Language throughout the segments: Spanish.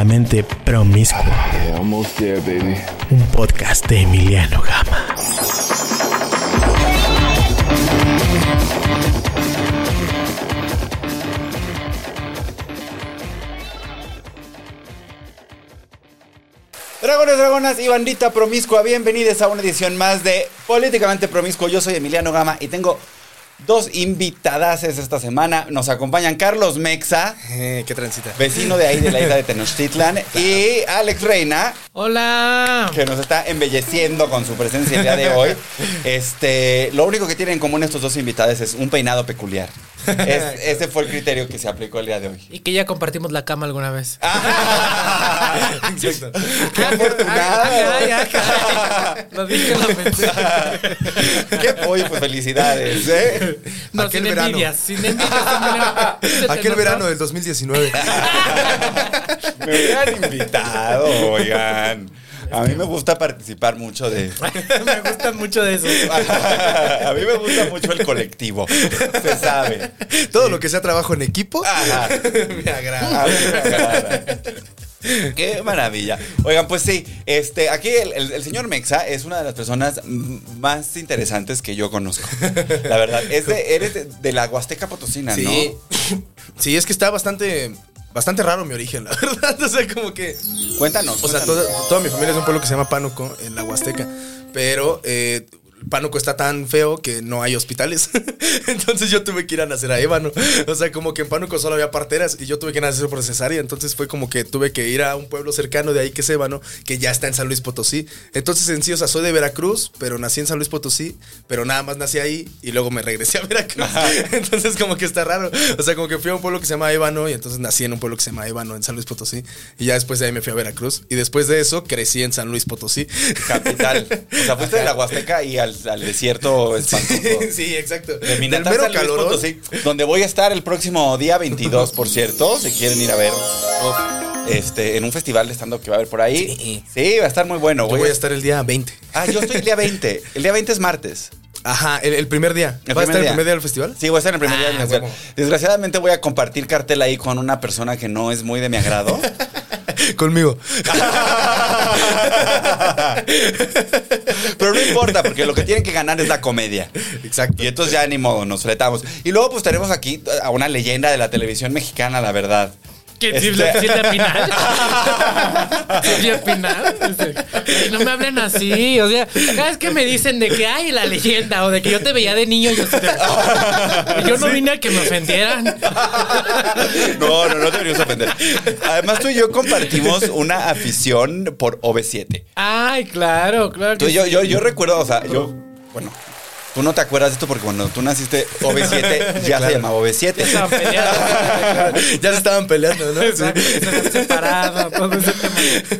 Políticamente promiscuo. Un podcast de Emiliano Gama. Dragones, dragonas y bandita promiscua, bienvenidos a una edición más de Políticamente Promiscuo. Yo soy Emiliano Gama y tengo dos invitadas esta semana. Nos acompañan Carlos Mexa, Eh, qué transita. vecino de ahí de la isla de Tenochtitlan, y Alex Reina, Hola. que nos está embelleciendo con su presencia el día de hoy. Este, lo único que tienen en común estos dos invitados es un peinado peculiar. Es- ese fue el criterio que se aplicó el día de hoy. Y que ya compartimos la cama alguna vez. Exacto. ¡Qué afortunado! Ay, ay, ay. Lo dije, lo pensé. ¡Qué pollo! Pues felicidades, ¿eh? No, Aquel sin verano. envidias, sin envidias. Emiliano. ¿Se te Aquel verano del 2019. Me hubieran invitado, oigan. A mí me gusta participar mucho de... Me gustan mucho de eso. A mí me gusta mucho el colectivo, se sabe. Todo lo que sea trabajo en equipo Ajá. me agrada. A mí me agrada. Qué maravilla. Oigan, pues sí, este, aquí el, el- el señor Mexa es una de las personas más interesantes que yo conozco. La verdad, es de, eres de, de la Huasteca Potosina, Sí. ¿no? Sí, es que está bastante bastante raro mi origen, la verdad. O sea, como que Cuéntanos. O sea, cuéntanos. toda, toda mi familia es de un pueblo que se llama Pánuco, en la Huasteca. Pero eh, Pánuco está tan feo que no hay hospitales. entonces yo tuve que ir a nacer a Ébano. O sea, como que en Pánuco solo había parteras y yo tuve que nacer por cesárea. Entonces fue como que tuve que ir a un pueblo cercano de ahí que es Ébano, que ya está en San Luis Potosí. Entonces en sí, o sea, soy de Veracruz, pero nací en San Luis Potosí, pero nada más nací ahí y luego me regresé a Veracruz. entonces como que está raro. O sea, como que fui a un pueblo que se llama Ébano y entonces nací en un pueblo que se llama Ébano en San Luis Potosí. Y ya después de ahí me fui a Veracruz. Y después de eso crecí en San Luis Potosí. Capital. O sea, fuiste de la Huasteca y al, al desierto espantoso. sí, exacto. De Del Minatán, mero. Potosí, donde voy a estar el próximo día 22, por cierto, si quieren ir a ver. Este, en un festival de stand-up que va a haber por ahí. Sí. Sí, va a estar muy bueno. Yo voy a estar el día 20. Ah, yo estoy el día 20. El día 20 es martes. Ajá, el, el primer día. El ¿Va a estar el primer día del festival? Sí, voy a estar en el primer día Ah, del festival. Desgraciadamente voy a compartir cartel ahí con una persona que no es muy de mi agrado. Conmigo. Pero no importa, porque lo que tienen que ganar es la comedia. Exacto. Y entonces ya ni modo, nos fletamos. Y luego pues tenemos aquí a una leyenda de la televisión mexicana, la verdad. ¿Qué? Este-. ¿Silvia Pinal? Ay, no me hablen así. O sea, cada vez que me dicen de que hay la leyenda o de que yo te veía de niño, yo, te- yo no vine a que me ofendieran. No, no, no deberíamos ofender. Además, tú y yo compartimos una afición por OV7. Ay, claro, claro. Tú, yo, yo, yo recuerdo, o sea, yo, bueno, tú no te acuerdas de esto porque cuando tú naciste, OV7 ya se llamaba OV7. Estaban peleando. ya se estaban peleando, ¿no? Exacto, Sí. separado.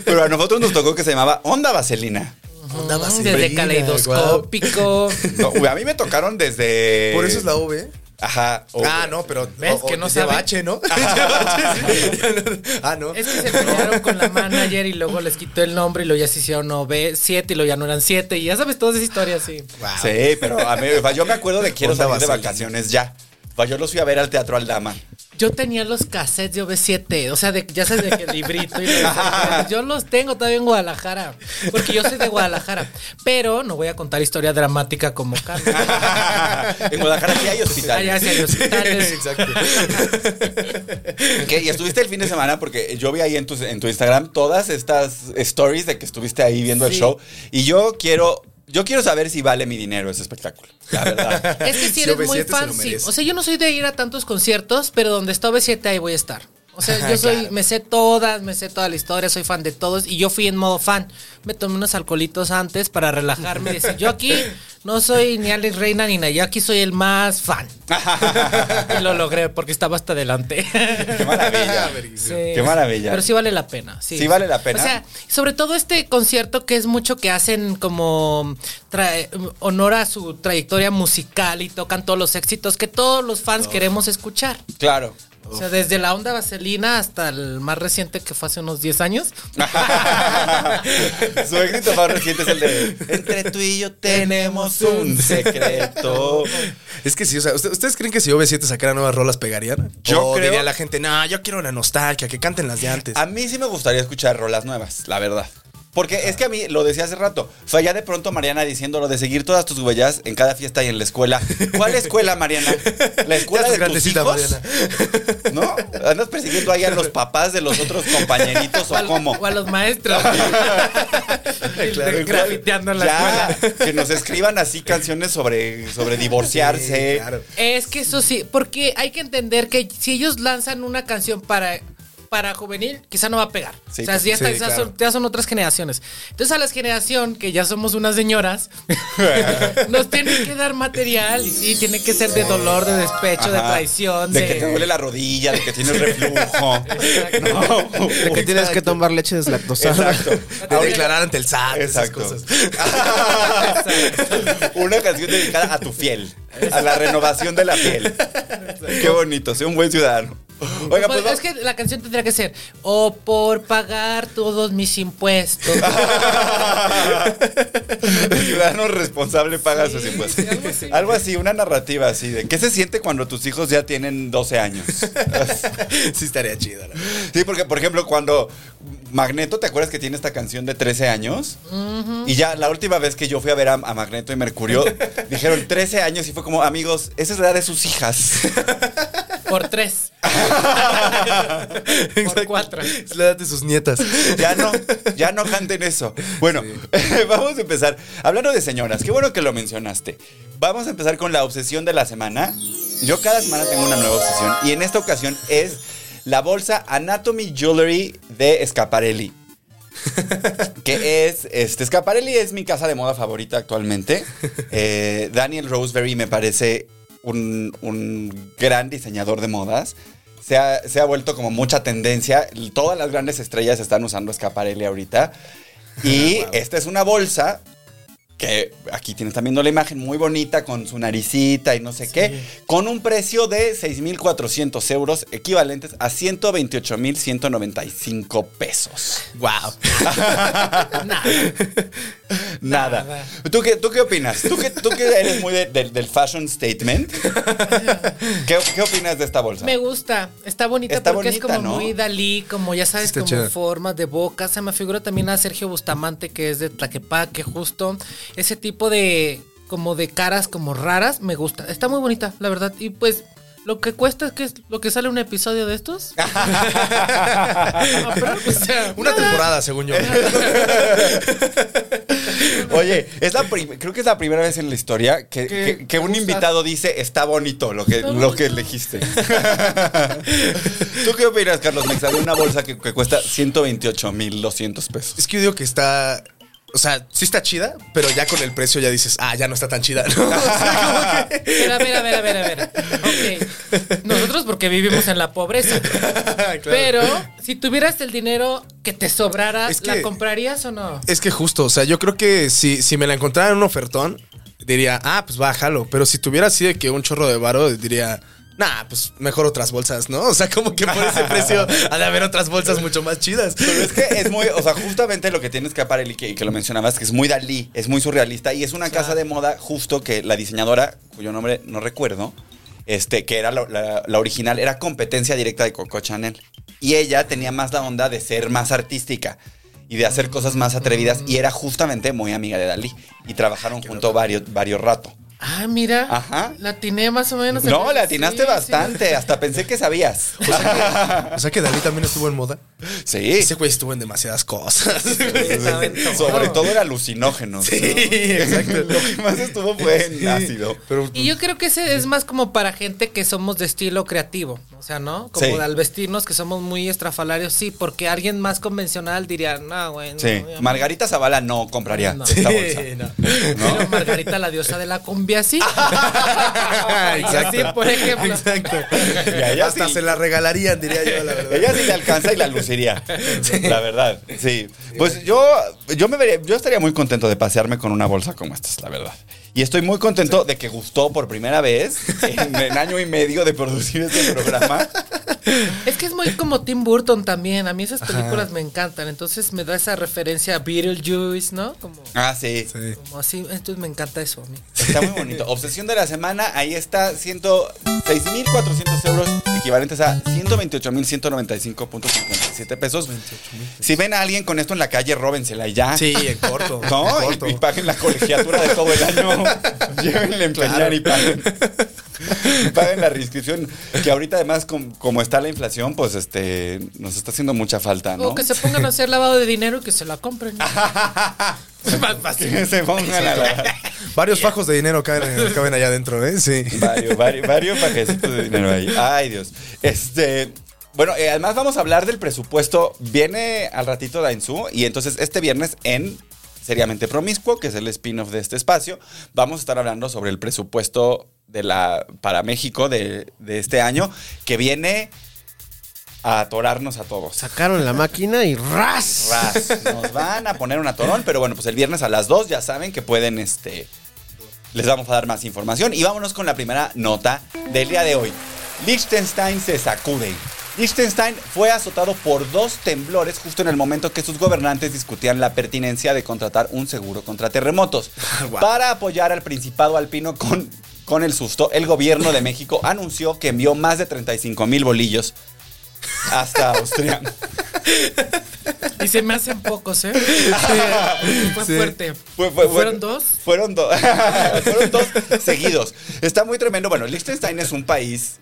Pero a nosotros nos tocó que se llamaba Onda Vaselina. Onda vaselina, Desde caleidoscópico. No, a mí me tocaron desde. Por eso es la V. Ajá. o- Ah, no, pero. ¿Ves que no sabe? bache, ¿no? Ah, no. Es que se pelearon con la manager y luego les quitó el nombre y luego ya se hicieron OV 7 y luego ya no eran 7 y ya sabes todas esas historias, sí. Wow. Sí, pero a mí, yo me acuerdo de quiero salir de vacaciones ya. Yo los fui a ver al Teatro Aldama. Yo tenía los cassettes de OV7, o sea, de, ya sabes de que el librito y los- yo los tengo todavía en Guadalajara, porque yo soy de Guadalajara, pero no voy a contar historia dramática como Carlos. en Guadalajara sí hay hospitales. Allá sí hay hospitales. Exacto. ¿Qué? Y estuviste el fin de semana porque yo vi ahí en tu, en tu Instagram todas estas stories de que estuviste ahí viendo el Sí. show. Y yo quiero, yo quiero saber si vale mi dinero ese espectáculo. La verdad. Es que si eres OV7 muy fan, sí. O sea, yo no soy de ir a tantos conciertos, pero donde está OV7 ahí voy a estar. O sea, yo soy, me sé todas, me sé toda la historia, soy fan de todos y yo fui en modo fan. Me tomé unos alcoholitos antes para relajarme y decir, yo aquí no soy ni Alex Reina ni nada, yo aquí soy el más fan. y lo logré porque estaba hasta adelante. Qué maravilla. Sí. Qué maravilla. Pero sí vale la pena. Sí, Sí vale la pena. O sea, sobre todo este concierto que es mucho que hacen como tra- honor a su trayectoria musical y tocan todos los éxitos que todos los fans queremos escuchar. Claro. O sea, desde la onda vaselina hasta el más reciente que fue hace unos 10 años. Su éxito más reciente es el de Entre tú y yo tenemos un secreto. Es que sí, o sea, ¿usted- ¿ustedes creen que si OV7 sacara nuevas rolas pegarían? Yo o creo- diría la gente, no, yo quiero la nostalgia, que canten las de antes. A mí sí me gustaría escuchar rolas nuevas, la verdad. Porque es que a mí, lo decía hace rato, fue allá de pronto Mariana diciendo lo de seguir todas tus huellas en cada fiesta y en la escuela. ¿Cuál escuela, Mariana? ¿La escuela de tus hijos? ¿No? ¿Andas persiguiendo ahí a los papás de los otros compañeritos O o cómo? o a los maestros. Claro. Grafiteando en la Ya, escuela. que nos escriban así canciones sobre, sobre divorciarse. Sí, claro. Es que eso sí, porque hay que entender que si ellos lanzan una canción para, para juvenil, quizá no va a pegar. Sí, o sea, ya, sí, está- ya claro. son, ya son otras generaciones. Entonces a la generación, que ya somos unas señoras, nos tienen que dar material y sí, tiene que ser de dolor, de despecho, de traición, De de... que te duele la rodilla, de que tienes reflujo. No. De que tienes que tomar leche deslactosada. Exacto. De declarar ante el SAT, esas Exacto. cosas. Una canción dedicada a tu fiel, a la renovación de la piel. Qué bonito, sé un buen ciudadano. Oiga, pues, Pues, es que la canción tendría que ser o por pagar todos mis impuestos. El ciudadano responsable paga Sí, sus impuestos. sí, algo así. Algo así, una narrativa así de ¿qué se siente cuando tus hijos ya tienen 12 años? sí estaría chido. ¿no? Sí, porque por ejemplo, cuando Magneto, ¿te acuerdas que tiene esta canción de 13 años? Y ya la última vez que yo fui a ver a, a Magneto y Mercurio, dijeron 13 años y fue como, amigos, esa es la edad de sus hijas. Por tres. por cuatro. Es la edad de sus nietas. Ya no, ya no canten eso. Bueno, vamos a empezar. Hablando de señoras, qué bueno que lo mencionaste. Vamos a empezar con la obsesión de la semana. Yo cada semana tengo una nueva obsesión y en esta ocasión es la bolsa Anatomy Jewelry de Scaparelli. que es, este, Scaparelli es mi casa de moda favorita actualmente. Eh, Daniel Roseberry me parece un, un gran diseñador de modas. Se ha, se ha vuelto como mucha tendencia. Todas las grandes estrellas están usando Scaparelli ahorita. Y esta es una bolsa que aquí tienes también viendo la imagen muy bonita con su naricita y no sé qué, con un precio de 6.400 euros equivalentes a 128.195 pesos. Wow. Nada. Nada. Nada. ¿Tú qué, ¿Tú qué opinas? ¿Tú que, tú que eres muy de- del- del fashion statement? ¿Qué, qué opinas de esta bolsa? Me gusta, está bonita Está porque bonita, es como ¿no? muy Dalí, como ya sabes, Está como chida. formas de boca. Se me figura también a Sergio Bustamante, que es de Tlaquepaque, justo. Ese tipo de, como de caras como raras, me gusta. Está muy bonita, la verdad. Y pues, lo que cuesta es que es lo que sale un episodio de estos. No, pero, o sea, Una nada. temporada, según yo. Oye, es la creo que es la primera vez en la historia que, Que un invitado dice está bonito lo que, lo que elegiste. ¿Tú qué opinas, Carlos Mexa, de una bolsa que, que cuesta 128.200 pesos? Es que yo digo que está. O sea, sí está chida, pero ya con el precio ya dices, ah, ya no está tan chida. ¿no? O sea, que- a ver, a ver, a ver, a ver. Ok. Nosotros porque vivimos en la pobreza. Claro. Pero si tuvieras el dinero que te sobrara, Es que- ¿la comprarías o no? Es que justo, o sea, yo creo que si, si me la encontrara en un ofertón, diría, ah, pues bájalo. Pero si tuviera así de que un chorro de varo, diría, nah, pues mejor otras bolsas, ¿no? O sea, como que por ese precio ha de haber otras bolsas mucho más chidas. Pero es que es muy, o sea, justamente lo que tienes que Scaparelli, que, que lo mencionabas, que es muy Dalí, es muy surrealista y es una casa de moda justo que la diseñadora, cuyo nombre no recuerdo, este, que era la, la- la original, era competencia directa de Coco Chanel. Y ella tenía más la onda de ser más artística y de hacer cosas más atrevidas y era justamente muy amiga de Dalí y trabajaron juntos varios, varios rato. Ah, mira. Ajá. La atiné más o menos. No, le atinaste Sí, sí. bastante. Hasta pensé que sabías. O sea que Dalí también estuvo en moda. Sí. Ese güey estuvo en demasiadas cosas. Sobre todo era alucinógeno. Sí, exacto. Lo que más estuvo fue en ácido. Pero Y yo creo que ese es más como para gente que somos de estilo creativo. O sea, ¿no? Como Sí. al vestirnos que somos muy estrafalarios, sí, porque alguien más convencional diría, no, güey. no, Sí. Margarita Zavala no compraría No. esta bolsa. Sí, no. Pero Margarita, la diosa de la cumbia, sí. Exacto. Sí, por ejemplo. Exacto. Y Hasta sí. se la regalarían, diría yo, la verdad. Ella sí le alcanza y la luciría. La verdad, sí. Pues yo, yo me vería, yo estaría muy contento de pasearme con una bolsa como esta, la verdad. Y estoy muy contento de que gustó por primera vez en, en año y medio de producir este programa. Es que es muy como Tim Burton también. A mí esas películas me encantan. Entonces me da esa referencia a Beetlejuice, ¿no? Como, Ah, sí. Sí. como así. Entonces me encanta eso a mí. Está muy bonito. Obsesión de la semana, ahí está, 106.400 euros, equivalentes a 128.195.57 pesos. Si ven a alguien con esto en la calle, róbensela y ya. Sí, en corto. ¿No? en corto. Y, y paguen la colegiatura de todo el año. Llévenle a empeñar y paguen. Paguen la reinscripción. Que ahorita, además, com- como está la inflación, pues este nos está haciendo mucha falta, ¿no? O que se pongan a hacer lavado de dinero y que se la compren. Es más fácil. Que se pongan a la. Varios fajos de dinero caben, caben allá adentro, ¿eh? Sí. Varios, varios, varios pajecitos de dinero ahí. Ay, Dios. Este. Bueno, eh, además vamos a hablar del presupuesto. Viene al ratito Dainzú y entonces este viernes en Seriamente Promiscuo, que es el spin-off de este espacio, vamos a estar hablando sobre el presupuesto de la, para México de, de este año, que viene a atorarnos a todos. Sacaron la máquina y ras. Ras. Nos van a poner un atorón, pero bueno, pues el viernes a las 2 ya saben que pueden, este, les vamos a dar más información. Y vámonos con la primera nota del día de hoy. Liechtenstein se sacude. Liechtenstein fue azotado por dos temblores justo en el momento que sus gobernantes discutían la pertinencia de contratar un seguro contra terremotos. Para apoyar al Principado Alpino con, con el susto, el gobierno de México anunció que envió más de 35 mil bolillos hasta Austria. Y se me hacen pocos, ¿eh? Sí, fue Sí. fuerte. Fue- fue- ¿Fueron fue- dos? Fueron dos. fueron dos seguidos. Está muy tremendo. Bueno, Liechtenstein es un país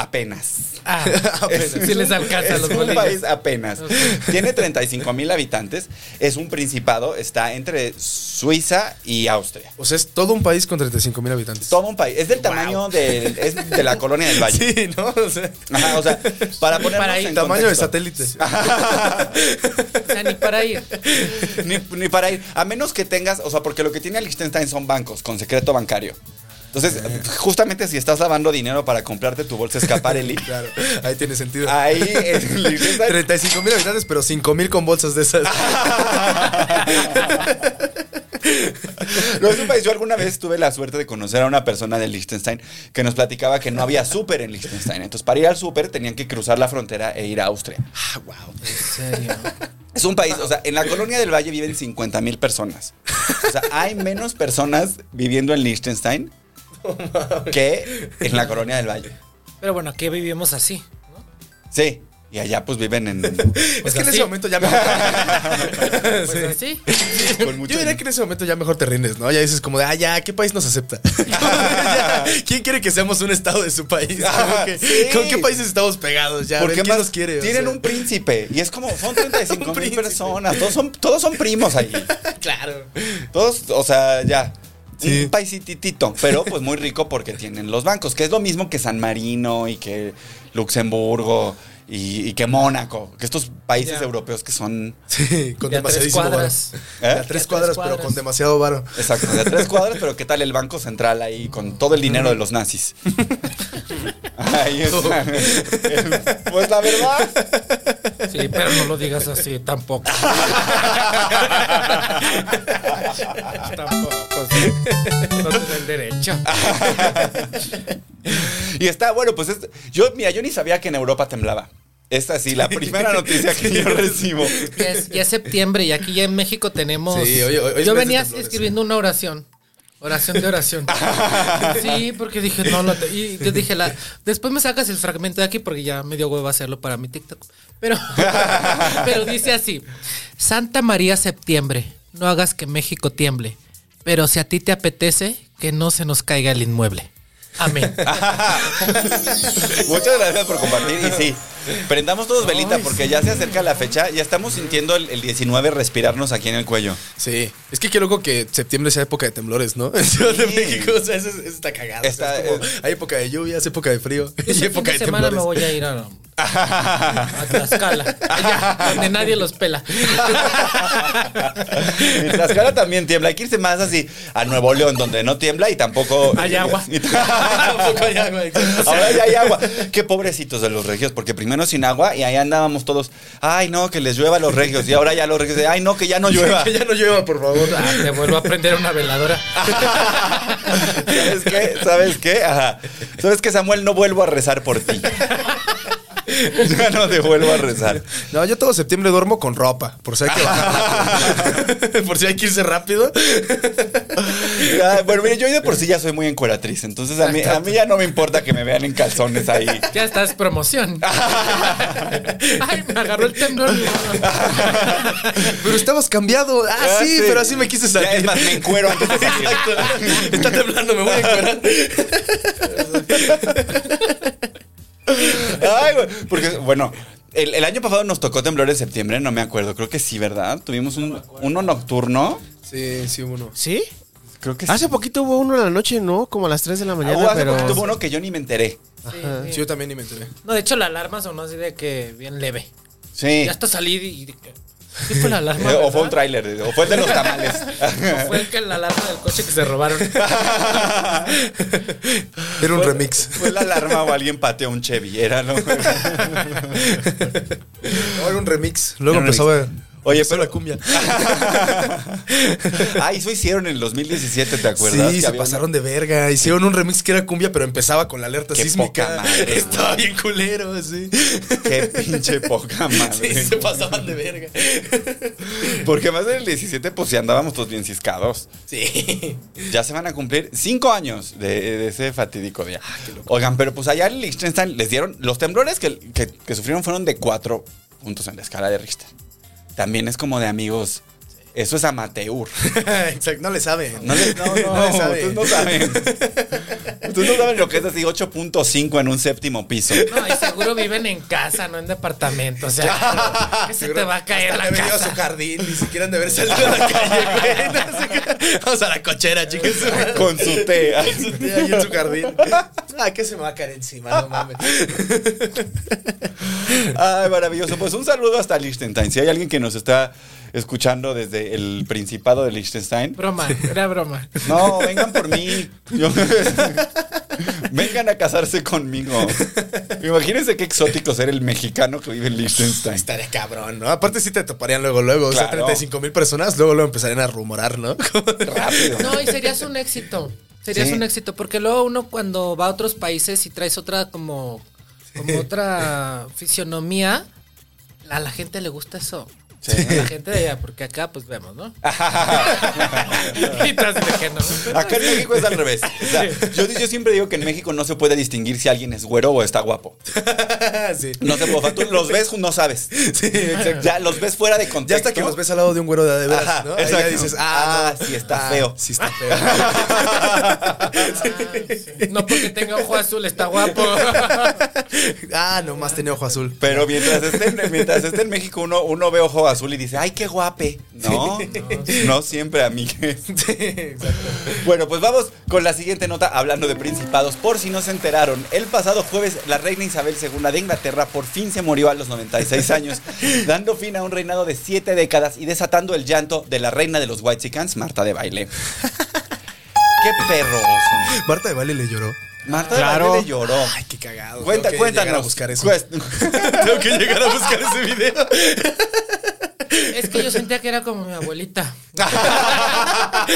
apenas. Ah, Es- sí les alcanza es los un país apenas. Tiene 35 mil habitantes. Es un principado. Está entre Suiza y Austria. O sea, es todo un país con 35 mil habitantes. Todo un país. Es del tamaño es de la colonia del Valle. Sí, ¿no? O sea, Ajá, o sea, para ponernos Para ir. en tamaño de satélite. O sea, ni para ir. ni, ni para ir. A menos que tengas, o sea, porque lo que tiene Liechtenstein son bancos con secreto bancario. Entonces, justamente si estás lavando dinero para comprarte tu bolsa Scaparelli, Claro, ahí tiene sentido. ahí en Liechtenstein 35 mil habitantes, pero 5 mil con bolsas de esas. No es un país. Yo alguna vez tuve la suerte de conocer a una persona de Liechtenstein que nos platicaba que no había súper en Liechtenstein. Entonces, para ir al súper tenían que cruzar la frontera e ir a Austria. En serio. Es un país, o sea, en la colonia del Valle viven 50 mil personas. O sea, hay menos personas viviendo en Liechtenstein que en la colonia del Valle. Pero bueno, aquí vivimos así. ¿no? Sí. Y allá pues viven en... es que en así. ese momento ya mejor. Pues Sí. así. Yo diría que en ese momento ya mejor te rindes, ¿no? Ya dices como de, ah, ya, ¿qué país nos acepta? ¿Quién quiere que seamos un estado de su país? Que, Sí. ¿Con qué países estamos pegados? Ya, Porque ¿quién más nos quiere? O tienen sea, un príncipe y es como son 35 Un mil personas, todos son todos son primos ahí. Claro. Todos, o sea, ya. Sí. Un paisititito, pero pues muy rico porque tienen los bancos, que es lo mismo que San Marino y que Luxemburgo y, y que Mónaco, que estos países europeos que son Sí, con De a tres demasiadísimo cuadras. ¿Eh? De a De a tres tres cuadras, pero cuadras. con demasiado varo. Exacto, de tres cuadras, pero ¿qué tal el Banco Central ahí con todo el dinero de los nazis? Ahí está. Pues la verdad. Sí, pero no lo digas así tampoco. tampoco, sí. No te el derecho. Y está, bueno, pues es- yo, mira, yo ni sabía que en Europa temblaba. Esta sí, la primera noticia que yo recibo. Ya es, ya es septiembre y aquí ya en México tenemos. Sí, hoy- hoy es yo venía temblores, escribiendo una oración. Oración de oración. Sí, porque dije, no, lo te- y yo dije, la, después me sacas el fragmento de aquí porque ya me dio huevo hacerlo para mi TikTok. Pero, pero dice así: Santa María Septiembre, no hagas que México tiemble. Pero si a ti te apetece, que no se nos caiga el inmueble. Amén. Muchas gracias por compartir. Y sí, prendamos todos velita porque ya se acerca la fecha. Ya estamos sintiendo el, el 19 respirarnos aquí en el cuello. Sí, es que qué loco que septiembre sea época de temblores, ¿no? En Ciudad de México, o sea, eso, eso está cagado. o sea, Está, es como, hay época de lluvias, época de frío y Este época de de semana temblores. me voy a ir a, a Tlaxcala, allá, donde nadie los pela. En Tlaxcala también tiembla. Hay que irse más así a Nuevo León, donde no tiembla y tampoco. Hay agua. Tampoco hay agua. Ahora ya hay agua. Qué pobrecitos de los regios, porque primero sin agua y ahí andábamos todos. Ay, no, que les llueva a los regios. Y ahora ya los regios. Ay, no, que ya no llueva. Que ya no llueva, por favor. Ah, te vuelvo a prender una veladora. ¿Sabes qué? ¿Sabes qué? Ajá. ¿Sabes qué, Samuel? No vuelvo a rezar por ti. Ya no te vuelvo a rezar. No, yo todo septiembre duermo con ropa, por si hay que bajar. por si hay que irse rápido. Ya, bueno, mire, yo de por sí ya soy muy encueratriz. Entonces a mí, a mí ya no me importa que me vean en calzones ahí. Ya estás promoción. Ay, me agarró el temblor. Pero estabas cambiado. Ah, Ah, sí, sí. pero así me quise Ya, salir. es más, me encuero antes de salir. Exacto. Está temblando, me voy a encuerar. Ay, güey, porque, bueno, el, el año pasado nos tocó temblor en septiembre, no me acuerdo. Creo que sí, ¿verdad? Tuvimos un, uno nocturno. Sí, sí, uno. ¿Sí? Creo que sí. Hace poquito hubo uno en la noche, ¿no? Como a las 3 de la Ah, mañana, hubo hace pero... poquito uno que yo ni me enteré. Sí, Sí, sí. yo también ni me enteré. No, de hecho la alarma sonó así de que bien leve. Sí. Ya hasta salí y ¿sí fue la alarma? Eh, o verdad? fue un tráiler, o fue el de los tamales. ¿O fue el que la alarma del coche que se robaron? Era un Fue- remix. Fue la alarma o alguien pateó un Chevy, era lo No, era un remix. Luego Era Oye, pero- la cumbia. Ah, eso hicieron en el 2017, ¿te acuerdas? Sí, se pasaron de verga. Hicieron un remix que era cumbia, pero empezaba con la alerta Qué sísmica. poca madre, Estaba bien culero, sí. Qué pinche poca madre. Sí, se pasaban de verga. Porque más del 17, pues sí andábamos todos bien ciscados. Sí. Ya se van a cumplir cinco años de, de ese fatídico día. Oigan, pero pues allá en Liechtenstein les dieron. Los temblores que, que- que sufrieron fueron de cuatro puntos en la escala de Richter. También es como de amigos. Eso es amateur. Exacto, no le saben. No, le- no, no, No le saben. ustedes no saben. Ustedes no saben lo que es así 8.5 en un séptimo piso. No, y seguro viven en casa, no en departamento. O sea, ¿qué se te va a caer Hasta la venido a casa? su jardín, ni siquiera han de haber salido a la calle, güey. Qué. Vamos a la cochera, chicos. Con su té. Su tía ahí en su jardín. Ah, que se me va a caer encima, no mames. Ay, maravilloso. Pues un saludo hasta Liechtenstein. Si hay alguien que nos está escuchando desde el Principado de Liechtenstein, Broma, era broma. no, vengan por mí. Yo- vengan a casarse conmigo. Imagínense qué exótico ser el mexicano que vive en Liechtenstein. Estaría cabrón, ¿no? Aparte sí te toparían luego, luego. O sea, Claro. 35 mil personas, luego luego empezarían a rumorar, ¿no? Rápido. No, y serías un éxito. Serías Sí. un éxito. Porque luego uno cuando va a otros países y traes otra como, como otra fisionomía, a la gente le gusta eso. Sí. A la gente de allá, porque acá pues vemos, ¿no? y. Acá en México es al revés. O sea, yo, yo siempre digo que en México no se puede distinguir si alguien es güero o está guapo. sí. No se puede. Tú los ves, no sabes. Sí, exacto. Ya los ves fuera de Ya contexto. hasta que los ves al lado de un güero de, de veras, Ajá, ¿no? Ahí ya dices, ah, Ah, no. sí está Ah, feo. Sí está feo. No porque tenga ojo azul, está guapo. ah, nomás tenía ojo azul. Pero mientras esté, en- mientras esté en México, uno, uno ve ojo azul y dice, ay, qué guape. No, no siempre, amigues. Sí, exacto. Bueno, pues vamos con la siguiente nota hablando de principados. Por si no se enteraron, el pasado jueves la reina Isabel II de Inglaterra por fin se murió a los 96 años, dando fin a un reinado de siete décadas y desatando el llanto de la reina de los Whitesicans, Marta de Baile. ¡Qué perroso! Marta de Valle le lloró. Marta Claro. de Baile le lloró. Ay, qué cagado. Cuenta, Tengo que llegar cuéntanos. a buscar eso. Tengo que llegar a buscar ese video. Es que yo sentía que era como mi abuelita.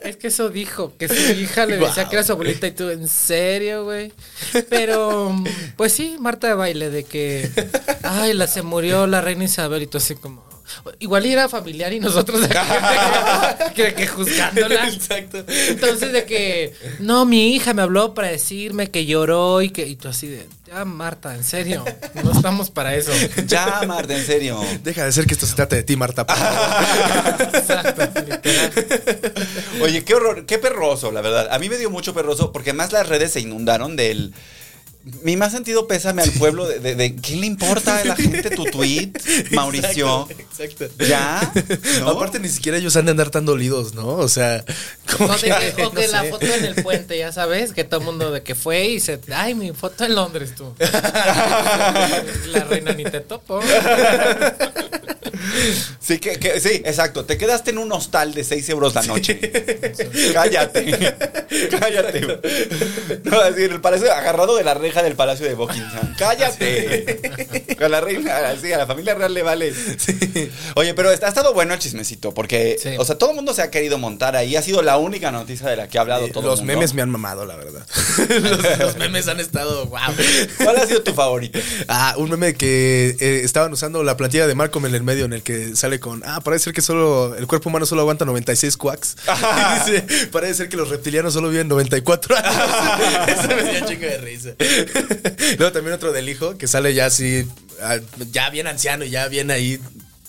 Es que eso dijo, que su hija le decía que era su abuelita y tú, ¿en serio, güey? Pero, pues sí, Marta de baile, de que, ay, la se murió la reina Isabel y tú así como, igual era familiar y nosotros de que, que juzgándola. Exacto. Entonces de que, no, mi hija me habló para decirme que lloró y que, y tú así de, ya Marta, en serio, no estamos para eso. Ya, Marta, en serio. Deja de ser que esto se trate de ti, Marta. Exacto, literal. Oye, qué horror, qué perroso, la verdad. A mí me dio mucho perroso porque más las redes se inundaron del. Mi más sentido pésame al pueblo de, de- de- ¿qué le importa a la gente tu tweet, Mauricio? Exacto. ¿Ya? ¿No? Aparte, ni siquiera ellos han de andar tan dolidos, ¿no? O sea, como O, de que, que- o que no la foto en el puente, ya sabes, que todo el mundo de que fue y se. Ay, mi foto en Londres, tú. la reina ni te topo. Sí, que, que- sí, exacto. Te quedaste en un hostal de 6 euros la noche. Cállate. Cállate. No, es decir, el palacio agarrado de la reja del palacio de Buckingham. Cállate. A la reina, sí, a la familia real le vale. Oye, pero ha estado bueno el chismecito, porque, o sea, todo el mundo se ha querido montar ahí. Ha sido la única noticia de la que ha hablado todo los el mundo. memes me han mamado, la verdad. los, los memes han estado, wow. ¿Cuál ha sido tu favorito? Ah, un meme que eh, estaban usando la plantilla de Malcolm en el medio en el que sale con, ah, parece ser que solo el cuerpo humano solo aguanta 96 quacks. Y dice, parece ser que los reptilianos solo viven 94 años. Eso me dio chingo de risa. Luego también otro del hijo que sale ya así, ah, ya bien anciano y ya bien ahí.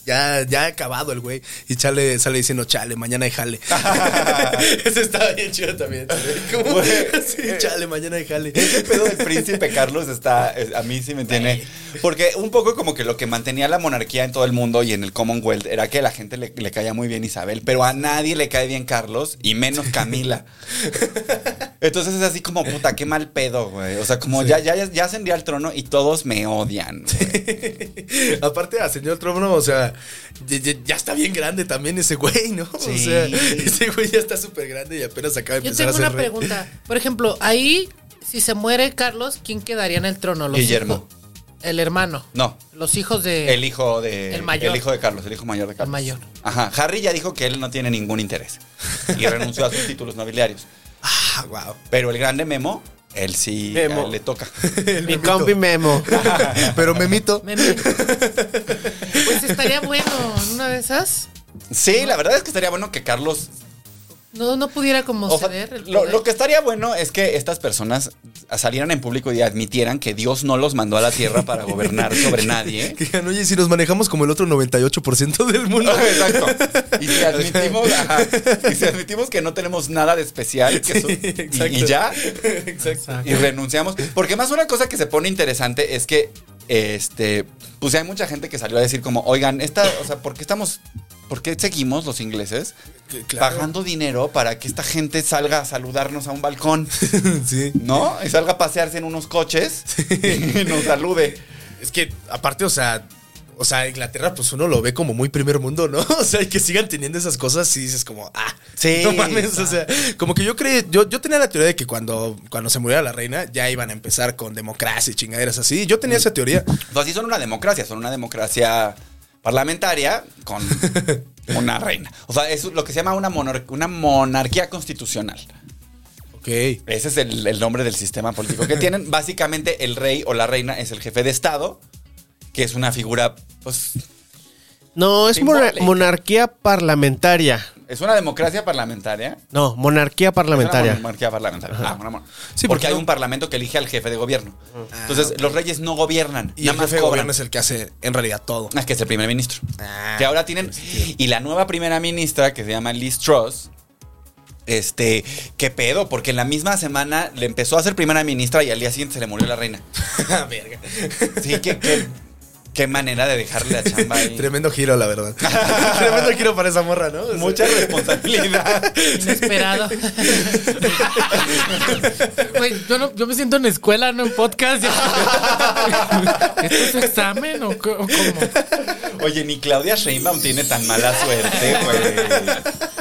Ya, ya acabado el güey. Y chale, sale diciendo, chale, mañana hay jale. Eso estaba bien chido también. Como, Güey, sí, chale, mañana hay jale. Ese pedo del príncipe Carlos está, es- a mí sí me tiene, porque un poco como que lo que mantenía la monarquía en todo el mundo y en el Commonwealth era que a la gente le, le caía muy bien Isabel, pero a nadie le cae bien Carlos y menos Camila. Entonces es así como, puta, qué mal pedo, güey. O sea, como ya, ya, ya ascendí al trono y todos me odian. güey. Aparte, a señor Trono, o sea, ya, ya- ya está bien grande también ese güey, ¿no? O Sí. sea, ese güey ya está súper grande y apenas acaba de Yo empezar tengo a ser una rey. pregunta. Por ejemplo, ahí, si se muere Carlos, ¿quién quedaría en el trono? Los Guillermo. hijos- el hermano. No. Los hijos de. El hijo de. El mayor. El hijo de Carlos, el hijo mayor de Carlos. mayor. Ajá. Harry ya dijo que él no tiene ningún interés. Y renunció a sus títulos nobiliarios. Ah, wow. Pero el grande Memo, él sí Memo. le toca. Mi compi Memo. Pero Memito. Meme. Pues estaría bueno en una de esas. Sí, la verdad es que estaría bueno que Carlos. No, no pudiera como o sea, ceder el lo, lo que estaría bueno es que estas personas salieran en público y admitieran que Dios no los mandó a la tierra para gobernar sobre nadie. Que digan, oye, si nos manejamos como el otro 98% del mundo. Exacto. Y si admitimos, ajá, y si admitimos que no tenemos nada de especial, que Sí, y ya, Exacto. y renunciamos. Porque más una cosa que se pone interesante es que, este, pues hay mucha gente que salió a decir como, oigan, esta, o sea, ¿por qué estamos, por qué seguimos los ingleses Claro. pagando dinero para que esta gente salga a saludarnos a un balcón, Sí. ¿no? Y salga a pasearse en unos coches y nos salude. Es que, aparte, o sea. O sea, Inglaterra, pues uno lo ve como muy primer mundo, ¿no? O sea, y que sigan teniendo esas cosas y dices como, ah, Sí. no mames, o sea, como que yo creí, yo, yo tenía la teoría de que cuando, cuando se muriera la reina ya iban a empezar con democracia y chingaderas así. Yo tenía esa teoría. Pues así son una democracia, son una democracia parlamentaria con una reina. O sea, es lo que se llama una, monar- una monarquía constitucional. Ok. Ese es el, el nombre del sistema político que tienen. Básicamente, el rey o la reina es el jefe de Estado, que es una figura, pues, No, es mona- Simbólica. monarquía parlamentaria. Es una democracia parlamentaria. No, monarquía Es parlamentaria. una monarquía parlamentaria. Ah, una mon- Sí, porque porque hay no- un parlamento que elige al jefe de gobierno. Entonces, los reyes no gobiernan, Y nada el más jefe de gobierno es el que hace en realidad todo. Ah, que es el primer ministro. Ah, que ahora tienen. Y la nueva primera ministra, que se llama Liz Truss. Este, qué pedo, porque en la misma semana le empezó a ser primera ministra y al día siguiente se le murió la reina. Verga. Sí, qué, qué manera de dejarle la chamba ahí. Tremendo giro, la verdad. Tremendo giro para esa morra, ¿no? O sea, Mucha responsabilidad. Inesperado. Güey, yo, no- yo me siento en escuela, no en podcast. ¿Esto es examen o, cómo? Oye, ni Claudia Sheinbaum tiene tan mala suerte, güey.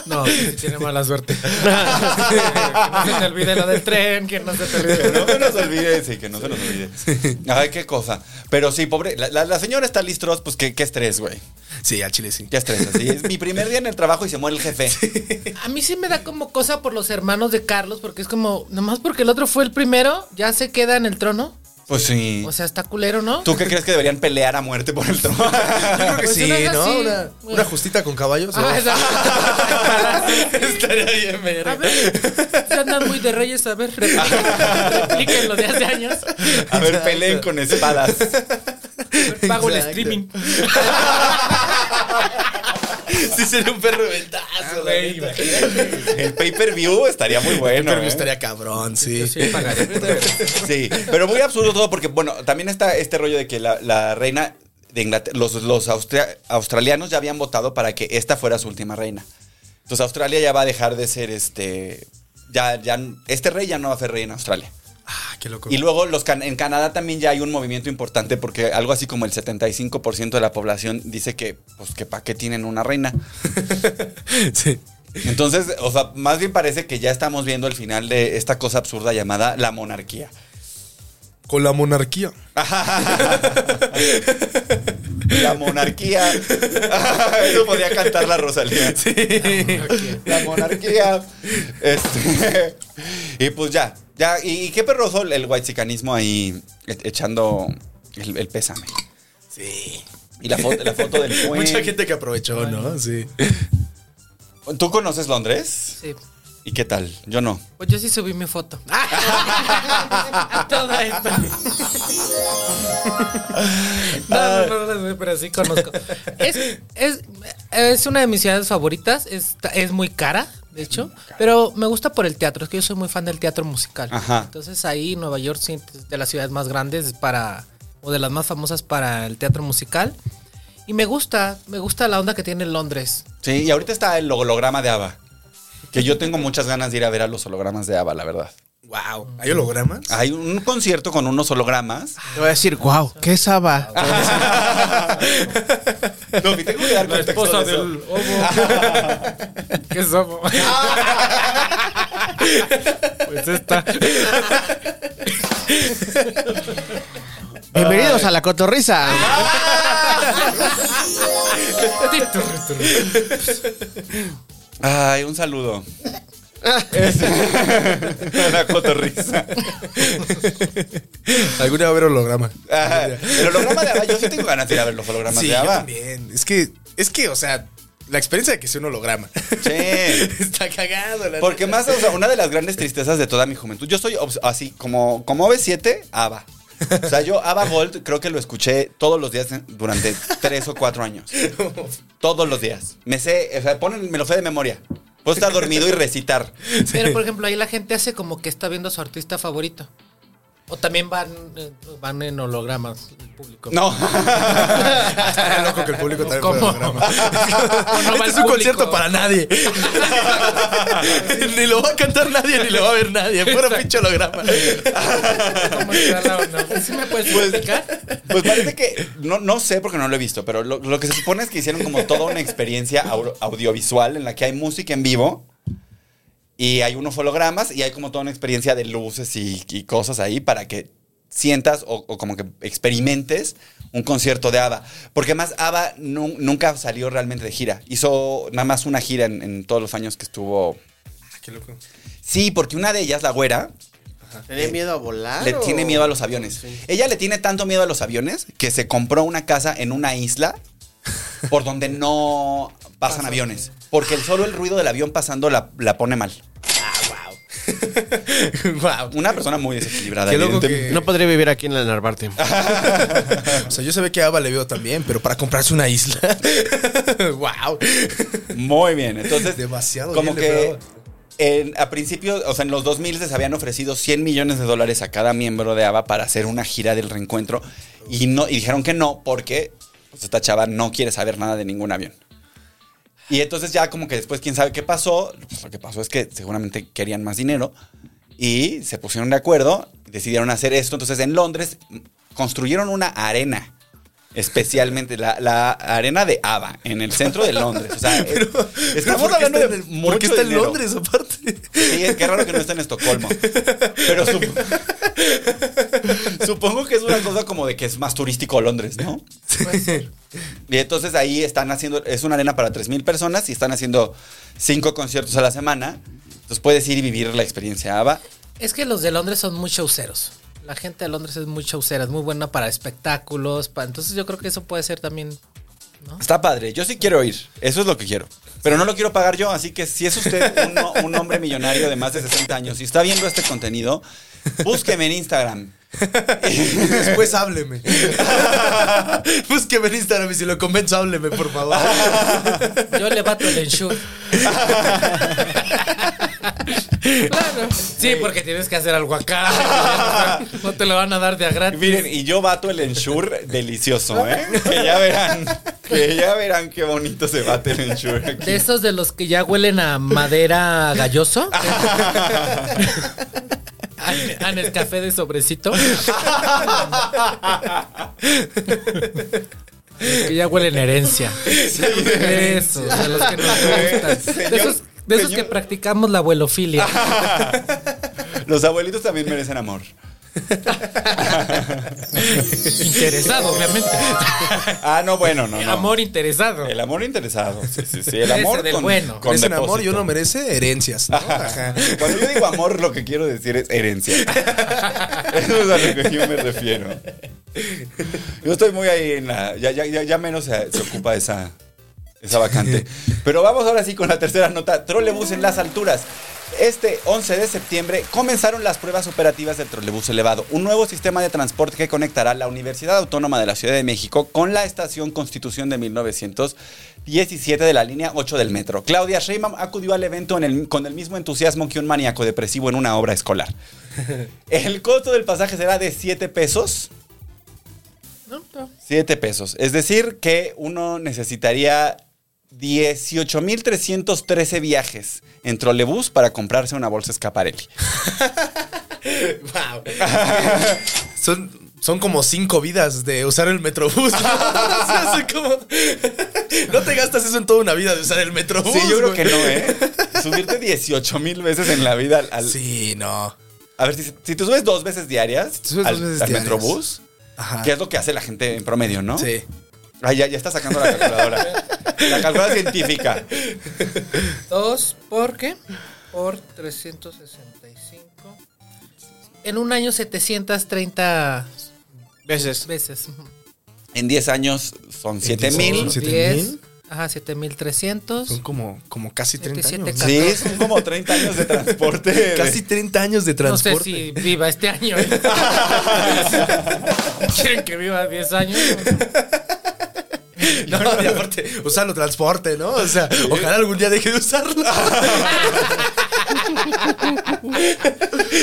No, tiene mala suerte. que no se te olvide lo del tren, que no se te olvide. Que no se nos olvide, sí, que no se nos olvide. Ay, qué cosa. Pero sí, pobre, la, la- la señora está listros, pues qué, qué estrés, güey. Sí, al chile sí. Qué estrés. Así es mi primer día en el trabajo y se muere el jefe. A mí sí me da como cosa por los hermanos de Carlos, porque es como, nomás porque el otro fue el primero, ya se queda en el trono. Pues sí. O sea, está culero, ¿no? ¿Tú qué crees que deberían pelear a muerte por el trono? Yo creo que Pues sí, una ¿no? Una, una justita con caballos. Ah, Estaría bien, A verga. ver, se andan muy de reyes, a ver, repliquen, repliquen lo de hace años. A ver, peleen con espadas. Pago el streaming. sí sería un perro de ventazo, Ah, güey, neta. imagínate. El pay-per-view estaría muy bueno. Pero ¿eh? estaría cabrón, sí. Sí pagaría. Sí, pero muy absurdo todo porque, bueno, también está este rollo de que la, la reina de Inglaterra, los, los austria- australianos ya habían votado para que esta fuera su última reina. Entonces Australia ya va a dejar de ser este, ya, ya, este rey ya no va a ser rey en Australia. Ah, qué loco. Y luego los can- en Canadá también ya hay un movimiento importante porque algo así como el 75% de la población dice que, pues, que para qué tienen una reina. sí. Entonces, o sea, más bien parece que ya estamos viendo el final de esta cosa absurda llamada la monarquía. Con la monarquía. La monarquía. Eso podría cantar la Rosalía. La monarquía. Este, y pues ya. ya y, y qué perroso el whitezicanismo ahí e- echando el, el pésame. Sí. Y la foto, la foto del puente. Mucha gente que aprovechó, ¿no? Sí. ¿Tú conoces Londres? Sí. ¿Y qué tal? Yo no. Pues yo sí subí mi foto. Toda esta. No, no, no, no, pero sí conozco. Es, es, es una de mis ciudades favoritas. Es, es muy cara, de hecho. Pero me gusta por el teatro. Es que yo soy muy fan del teatro musical. Ajá. Entonces ahí Nueva York sí, es de las ciudades más grandes para. o de las más famosas para el teatro musical. Y me gusta, me gusta la onda que tiene Londres. Sí, y ahorita está el holograma de ABBA. Que yo tengo muchas ganas de ir a ver a los hologramas de ABBA, la verdad. Wow. ¿Hay hologramas? Hay un concierto con unos hologramas. Te voy a decir, wow, ¿qué es Saba? No, me tengo que dar contexto de eso. ¿Qué somos? pues esta. Bienvenidos a la cotorriza. Ay, un saludo. Es- La cotorriza. ¿Alguna va a haber holograma? Ajá. El holograma de ABBA, yo sí tengo ganas de ir a ver los hologramas Sí, de yo ABBA. también. Es que, es que, o sea, la experiencia de que sea un holograma. Sí. Está cagado. La Porque neta. más, o sea, una de las grandes tristezas de toda mi juventud. Yo soy así, como, como OV7, ABBA. O sea, yo ABBA Gold creo que lo escuché todos los días durante tres o cuatro años. Todos los días. Me sé, o sea, ponen, me lo sé de memoria. Puedo estar dormido y recitar. Pero, por ejemplo, ahí la gente hace como que está viendo a su artista favorito. O también van, van en hologramas el público. No. Estaría loco que el público también ¿Cómo? holograma. no va este es un público. concierto para nadie. ni lo va a cantar nadie, ni lo va a ver nadie. Puro pinche holograma. ¿Cómo será la onda? ¿Sí me puedes explicar? Pues parece que, no, no sé porque no lo he visto, pero lo, lo que se supone es que hicieron como toda una experiencia au- audiovisual en la que hay música en vivo y hay unos hologramas y hay como toda una experiencia de luces y, y cosas ahí para que sientas o, o como que experimentes un concierto de ABBA. Porque más ABBA nu- nunca salió realmente de gira. Hizo nada más una gira en, en todos los años que estuvo. Qué loco. Sí, porque una de ellas, la güera, ¿Tiene miedo a volar? le o- tiene miedo a los aviones. Ella le tiene tanto miedo a los aviones que se compró una casa en una isla por donde no pasan aviones. Porque el solo el ruido del avión pasando la, la pone mal. wow. Una persona muy desequilibrada. Qué loco evidentemente. que- No podría vivir aquí en la Narvarte. O sea, yo sabía que a Ava le veo también, pero para comprarse una isla. wow. Muy bien. Entonces, Demasiado como bien que en- a principios, o sea, en los 2000 les habían ofrecido 100 millones de dólares a cada miembro de ABBA para hacer una gira del reencuentro y no y dijeron que no porque pues, esta chava no quiere saber nada de ningún avión. Y entonces ya como que después quién sabe qué pasó, pues, lo que pasó es que seguramente querían más dinero y se pusieron de acuerdo, decidieron hacer esto. Entonces en Londres construyeron una arena. Especialmente la, la arena de ABBA en el centro de Londres. O sea, es- estamos ¿por qué hablando está de en el- mucho ¿Por qué está en. Londres aparte? Sí, es que raro que no esté en Estocolmo. Pero sup- supongo que es una cosa como de que es más turístico Londres, ¿no? Y entonces ahí están haciendo, es una arena para 3.000 personas y están haciendo cinco conciertos a la semana. Entonces puedes ir y vivir la experiencia ABBA. Es que los de Londres son muy showceros. La gente de Londres es muy showcera, es muy buena para espectáculos. entonces yo creo que eso puede ser también. Está padre. Yo sí quiero ir. Eso es lo que quiero. Pero no lo quiero pagar yo. Así que si es usted un, un hombre millonario de más de 60 años y está viendo este contenido, búsqueme en Instagram. Y después hábleme. Búsqueme en Instagram y si lo convenzo, hábleme, por favor. Yo le bato el ensure. Claro. Sí, porque tienes que hacer algo acá. No te lo van a dar de a gratis. Miren, y yo bato el ensure delicioso, ¿eh? Que ya verán, que ya verán qué bonito se bate el ensure aquí. De esos de los que ya huelen a madera galloso. A a Nescafé de sobrecito. que ya huelen herencia. De esos, de los que nos gustan. De esos, de esos que practicamos la abuelofilia. Los abuelitos también merecen amor. Interesado, obviamente. Ah, no, bueno, no, no. Amor interesado. El amor interesado. Sí, sí, sí. El amor del con, bueno. con Merecen amor y uno merece herencias. ¿no? Ajá. Cuando yo digo amor, lo que quiero decir es herencia. Eso es a lo que yo me refiero. Yo estoy muy ahí en la. Ya, ya, ya, ya menos se, se ocupa esa, esa vacante. Pero vamos ahora sí con la tercera nota: trolebús en las alturas. Este 11 de septiembre comenzaron las pruebas operativas del trolebús elevado, un nuevo sistema de transporte que conectará la Universidad Autónoma de la Ciudad de México con la estación Constitución de 1917 de la línea 8 del metro. Claudia Sheinbaum acudió al evento en el- con el mismo entusiasmo que un maníaco depresivo en una obra escolar. El costo del pasaje será de 7 pesos. No, no. 7 pesos. Es decir, que uno necesitaría 18.313 viajes en trolebús para comprarse una bolsa Scaparelli. Wow. Son, son como cinco vidas de usar el metrobús. ¿no? Te gastas eso en toda una vida de usar el metrobús. Sí, yo creo que no, ¿eh? Subirte 18 mil veces en la vida al... Sí, no. A ver, si, si te subes dos veces diarias subes al, dos veces al diarias. metrobús, Ajá. que es lo que hace la gente en promedio, ¿no? Sí. Ah, ya, ya está sacando la calculadora. la calculadora científica. Dos, ¿por qué? Por 365. En un año 730 Veces. veces. En 10 años son 7 10 mil. años. ¿Siete 10. mil? Ajá, 7300. Son como, como casi 30 27 años. Sí, son como 30 años de transporte. Casi 30 años de No transporte. sé si viva este año. ¿eh? ¿Quieren que viva 10 años? No, y aparte, usarlo transporte, ¿no? O sea, ojalá algún día deje de usarlo.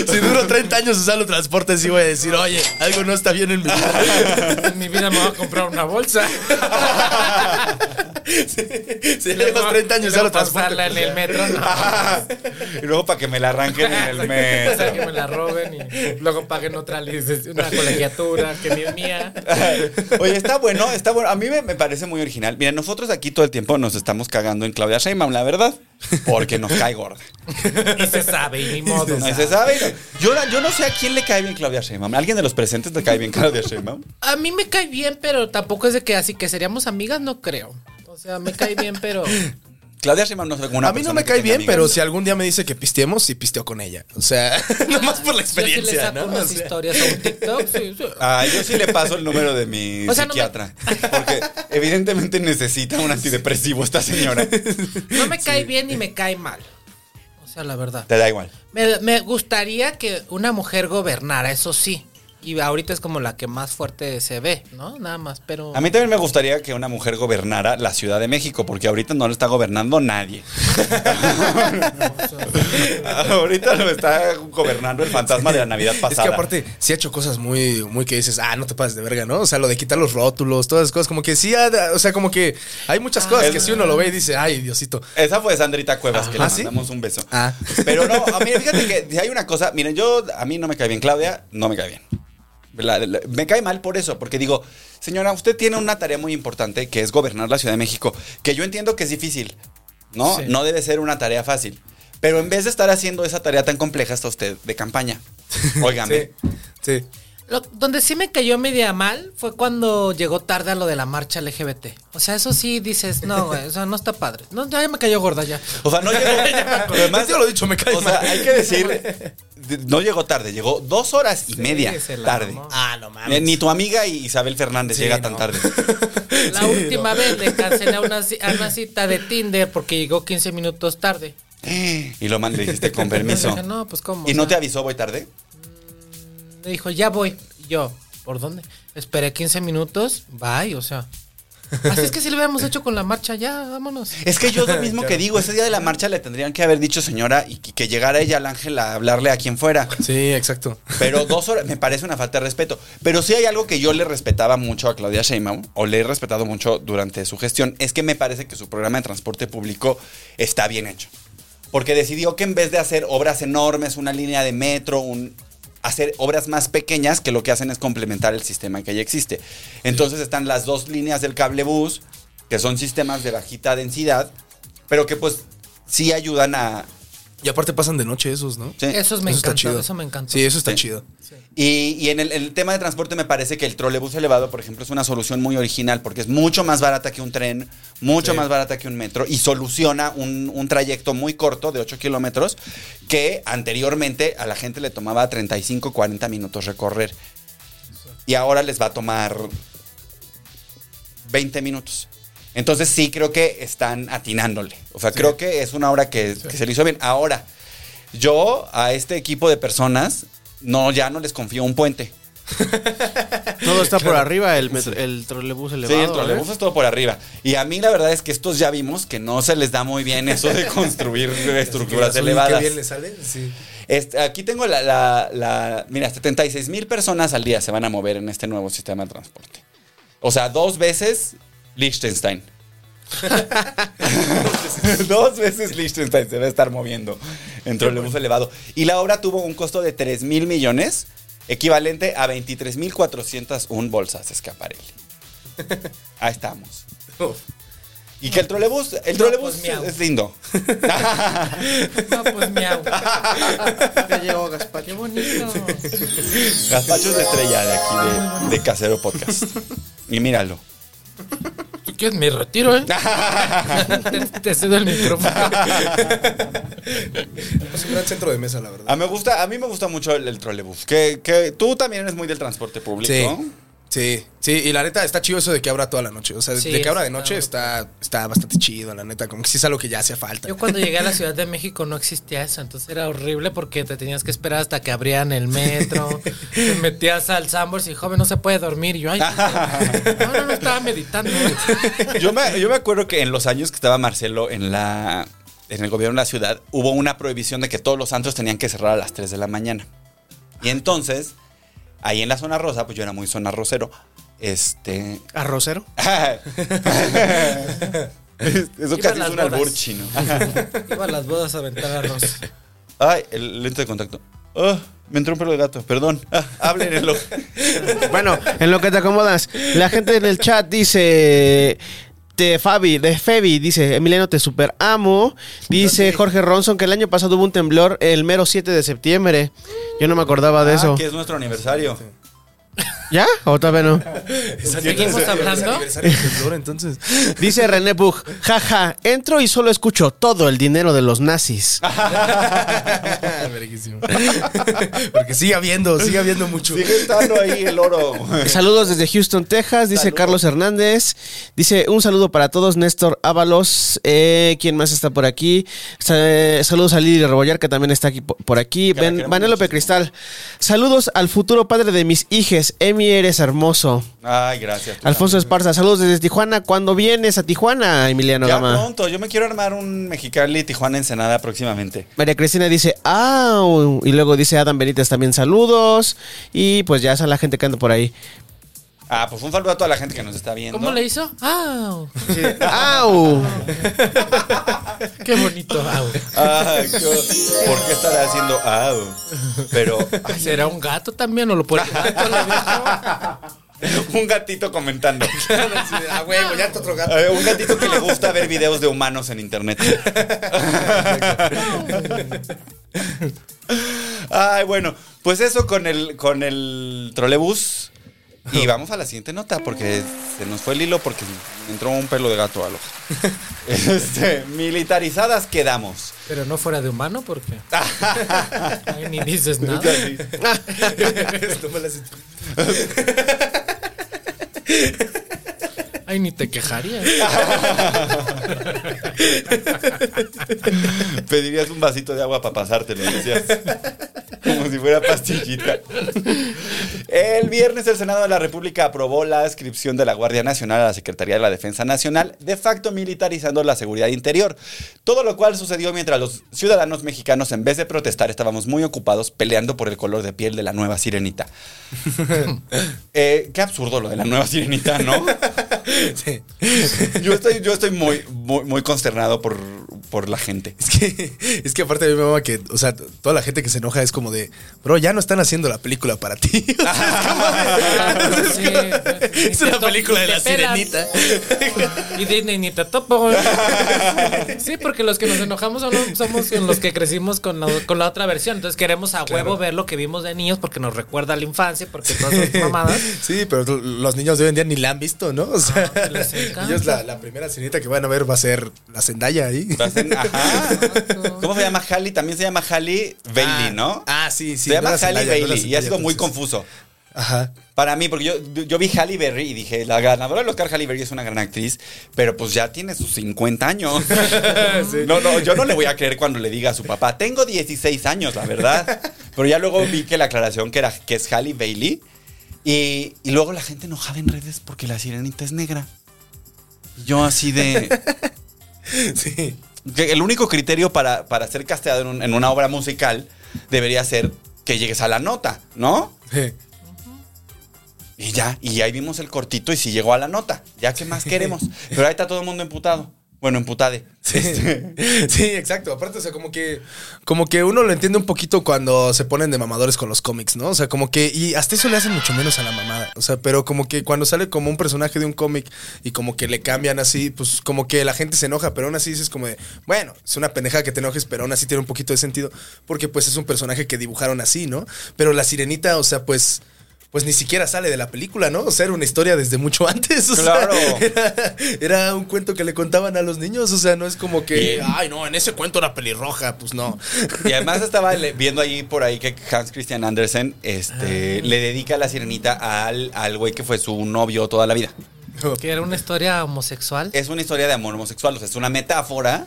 si duro 30 años usando transporte, sí voy a decir, oye, algo no está bien en mi vida. En mi vida me voy a comprar una bolsa. Si llevas 30 años usando transporte. pasarla en el metro. No. y luego para que me la arranquen en el O sea, que metro. me la roben y luego paguen otra licencia, una colegiatura que ni es mía. Oye, está bueno, está bueno. A mí me, me parece muy original. Mira, nosotros aquí todo el tiempo nos estamos cagando en Claudia Sheinbaum, la verdad. Porque nos cae gorda. Y se sabe, y ni modo. No, y se sabe. no. Yo, yo no sé a quién le cae bien Claudia Sheinbaum. ¿A ¿Alguien de los presentes le cae bien Claudia Sheinbaum? A mí me cae bien, pero tampoco es de que así que seríamos amigas, no creo. O sea, me cae bien, pero. Claudia Sheinbaum no es como una A mí no me cae bien, pero si algún día me dice que pisteemos, sí pisteo con ella. O sea, nomás por la Yo sí le experiencia, saco ¿no? O unas sea, historias a un TikTok. sí, sí. Ah, yo sí le paso el número de mi O sea, no me- psiquiatra. Porque evidentemente necesita un antidepresivo esta señora. No me cae bien ni me cae mal. O sea, la verdad. Te da igual. Me, me gustaría que una mujer gobernara, eso sí. Y ahorita es como la que más fuerte se ve, ¿no? Nada más, pero. A mí también me gustaría que una mujer gobernara la Ciudad de México, porque ahorita no lo está gobernando nadie. ahorita lo está gobernando el fantasma de la Navidad Es pasada. que aparte, sí ha hecho cosas muy, muy que dices, ah, no te pases de verga, ¿no? O sea, lo de quitar los rótulos, todas esas cosas, como que sí, ha- o sea, como que hay muchas cosas que si uno lo ve y dice, ay, Diosito. Esa fue Sandrita Cuevas, que le ¿Ah, sí? mandamos un beso. Ah. Pero no, a mí, fíjate que si hay una cosa, miren, yo, a mí no me cae bien Claudia, no me cae bien. La- la- me cae mal por eso, porque digo, señora, usted tiene una tarea muy importante que es gobernar la Ciudad de México, que yo entiendo que es difícil, ¿no? Sí. No debe ser una tarea fácil. Pero en vez de estar haciendo esa tarea tan compleja, está usted de campaña. Óigame. Sí, sí. Lo- donde sí me cayó media mal fue cuando llegó tarde a lo de la marcha LGBT. O sea, eso sí dices, no, güey, o sea, no está padre. No, ya me cayó gorda ya. O sea, no llegó. pero además, Yo lo he dicho, me cae O sea, hay que decir, de- no llegó tarde, llegó dos horas y media se la tarde. mamó. Ah, no Eh, Ni tu amiga Isabel Fernández Sí, llega no. tan tarde. La última vez le cancelé a una, ci- a una cita de Tinder porque llegó 15 minutos tarde. Y lo mandé, dijiste con permiso. Dije, no, pues cómo. ¿Y O no te avisó voy tarde? Me dijo, ya voy. Y yo, ¿por dónde? Esperé 15 minutos, bye, o sea. Así es que si lo hubiéramos hecho con la marcha, ya, vámonos. Es que yo es lo mismo que digo, ese día de la marcha le tendrían que haber dicho señora y que, llegara ella al ángel a hablarle a quien fuera. Sí, exacto. Pero dos horas me parece una falta de respeto. Pero sí hay algo que yo le respetaba mucho a Claudia Sheinbaum, o le he respetado mucho durante su gestión, es que me parece que su programa de transporte público está bien hecho. Porque decidió que en vez de hacer obras enormes, una línea de metro, un, hacer obras más pequeñas que lo que hacen es complementar el sistema que ya existe. Entonces están las dos líneas del cable bus, que son sistemas de bajita densidad, pero que pues sí ayudan a... Y aparte pasan de noche esos, ¿no? sí. Eso me está encantó, chido. eso me encantó. Sí, eso está Sí. chido. Y, y en el, el tema de transporte me parece que el trolebús elevado, por ejemplo, es una solución muy original porque es mucho más barata que un tren, mucho Sí. más barata que un metro y soluciona un, un trayecto muy corto de 8 kilómetros que anteriormente a la gente le tomaba 35, 40 minutos recorrer. Y ahora les va a tomar 20 minutos. Entonces sí creo que están atinándole. O sea, creo que es una obra que, que se le hizo bien. Ahora, yo a este equipo de personas, no, ya no les confío un puente. Todo está por arriba, el, metro- el trolebús elevado. sí, el trolebús ¿eh? es todo por arriba. Y a mí la verdad es que estos ya vimos que no se les da muy bien eso de construir estructuras Uy, elevadas. Qué bien le sale. Sí. Este, aquí tengo la, la- la- Mira, 76 mil personas al día se van a mover en este nuevo sistema de transporte. O sea, dos veces Liechtenstein. dos veces Liechtenstein se va a estar moviendo en trolebús elevado. Y la obra tuvo un costo de 3 mil millones, equivalente a 23 mil 401 bolsas de escaparelli. Ahí estamos. Y que el trolebús, el No, trolebús pues, es lindo. No, pues miau. Llegó Gaspar. Qué bonito. Gazpachos de estrella de aquí de, de Casero Podcast. Y míralo. ¿Tú quieres mi retiro, eh? te, te cedo el micrófono. Es un gran centro de mesa, la verdad. A, me gusta, a mí me gusta mucho el, el trolebús. Que, que tú también eres muy del transporte público. Sí. Sí, sí, y la neta está chido eso de que abra toda la noche. O sea, Sí, de que abra de noche está, está bastante chido, la neta. Como que sí es algo que ya hacía falta. Yo cuando llegué a la Ciudad de México no existía eso, entonces era horrible porque te tenías que esperar hasta que abrían el metro, te metías al Sambors y joven no se puede dormir y yo ay, no, no, no estaba meditando. Yo me, yo me acuerdo que en los años que estaba Marcelo en la en el gobierno de la ciudad, hubo una prohibición de que todos los antros tenían que cerrar a las 3 de la mañana. Y entonces, ahí en la zona rosa, pues yo era muy zona rosero. Este. ¿Arrocero? Eso casi es un albur chino. Iba a las bodas a aventar arroz. Ay, el lente de contacto. Ah, me entró un pelo de gato, perdón. Ah, háblenlo. Bueno, en lo que te acomodas, la gente en el chat dice. De Fabi, de Febi, dice Emiliano te super amo. Dice Jorge Ronson que el año pasado hubo un temblor el mero 7 de septiembre. Yo no me acordaba de Ah, eso. que es nuestro aniversario. ¿Ya? ¿O todavía no? ¿Seguimos hablando? Entonces. Dice René Bug, jaja, entro y solo escucho todo el dinero de los nazis. Verguísimo. Porque sigue habiendo, sigue habiendo mucho. Sigue estando ahí el oro. Saludos desde Houston, Texas, dice Saludos. Carlos Hernández. Dice un saludo para todos, Néstor Ábalos. Eh, ¿Quién más está por aquí? Sa- saludos a Lili Rebollar, que también está aquí po- por aquí. Muchísimo. Cristal. Saludos al futuro padre de mis hijes. Emi, eres hermoso. Ay, gracias. Alfonso Esparza, saludos desde Tijuana. ¿Cuándo vienes a Tijuana, Emiliano Ya Gama? pronto, yo me quiero armar un Mexicali Tijuana Ensenada próximamente. María Cristina dice, ¡au! Y luego dice Adam Benítez también saludos. Y pues ya esa la gente que anda por ahí. Ah, pues un saludo a toda la gente que nos está viendo. ¿Cómo le hizo? ¡Ah! ¡Au! ¡Qué bonito! ¡Au! Ay, qué- ¿Por qué estará haciendo ah? Pero ay, ¿Será un gato también o lo puede un gatito comentando. Ah, huevo, ya está otro gato. Eh, un gatito que le gusta ver videos de humanos en internet. Ay, bueno, pues eso con el con el trolebús. Y vamos a la siguiente nota, porque se nos fue el hilo porque entró un pelo de gato al ojo. Este, militarizadas quedamos. Pero no fuera de humano porque. Ay, ni dices nada. Ay, ni te quejarías. Pedirías un vasito de agua para pasártelo, decías. Como como si fuera pastillita. El viernes el Senado de la República aprobó la adscripción de la Guardia Nacional a la Secretaría de la Defensa Nacional, de facto militarizando la seguridad interior. Todo lo cual sucedió mientras los ciudadanos mexicanos, en vez de protestar, estábamos muy ocupados peleando por el color de piel de la nueva sirenita. Eh, qué absurdo lo de la nueva sirenita, ¿no? Yo estoy, yo estoy muy, muy, muy consternado por, por la gente. Es que, es que aparte a mí me mama que, o sea, toda la gente que se enoja es como de, bro, ya no están haciendo la película para ti. Es de- una película de la sirenita. Y Disney ni te topo. Sí, porque los que nos enojamos somos los que crecimos con la, con la otra versión. Entonces queremos a huevo ver lo que vimos de niños porque nos recuerda a la infancia, porque todas son mamadas. Sí, pero los niños de hoy en día ni la han visto, ¿no? O sea, Ah, ellos la, la primera sirenita que van a ver va a ser la Zendaya ahí. Va ajá. ¿Cómo se llama Halle? También se llama Halle Bailey, Ah, ¿no? Ah, sí, sí. se llama no Halle no Bailey y ha sido muy confuso. Ajá. Para mí, porque yo, yo vi Halle Berry y dije, la ganadora del Oscar Halle Berry es una gran actriz, pero pues ya tiene sus 50 años. No, no, yo no le voy a creer cuando le diga a su papá, tengo 16 años, la verdad. Pero ya luego vi que la aclaración que era que es Halle Bailey y, y luego la gente enojada en redes porque la sirenita es negra. Yo así de... Sí. Que el único criterio para, para ser casteado en, un- en una obra musical debería ser que llegues a la nota, ¿no? Sí. Y ya, y ahí vimos el cortito y sí llegó a la nota. Ya, ¿qué más queremos? Pero ahí está todo el mundo emputado. Bueno, emputade. Sí, sí, exacto. Aparte, o sea, como que, como que uno lo entiende un poquito cuando se ponen de mamadores con los cómics, ¿no? O sea, como que, y hasta eso le hacen mucho menos a la mamada. O sea, pero como que cuando sale como un personaje de un cómic y como que le cambian así, pues como que la gente se enoja, pero aún así dices como de, bueno, es una pendejada que te enojes, pero aún así tiene un poquito de sentido, porque pues es un personaje que dibujaron así, ¿no? Pero la sirenita, o sea, pues. Pues ni siquiera sale de la película, ¿no? O sea, era una historia desde mucho antes. O sea, Claro. era, era un cuento que le contaban a los niños. O sea, no es como que, ay, no, en ese cuento era pelirroja. Pues no. Y además estaba viendo ahí por ahí que Hans Christian Andersen este, le dedica la sirenita al, al güey que fue su novio toda la vida. Que era una historia homosexual. Es una historia de amor homosexual, o sea, es una metáfora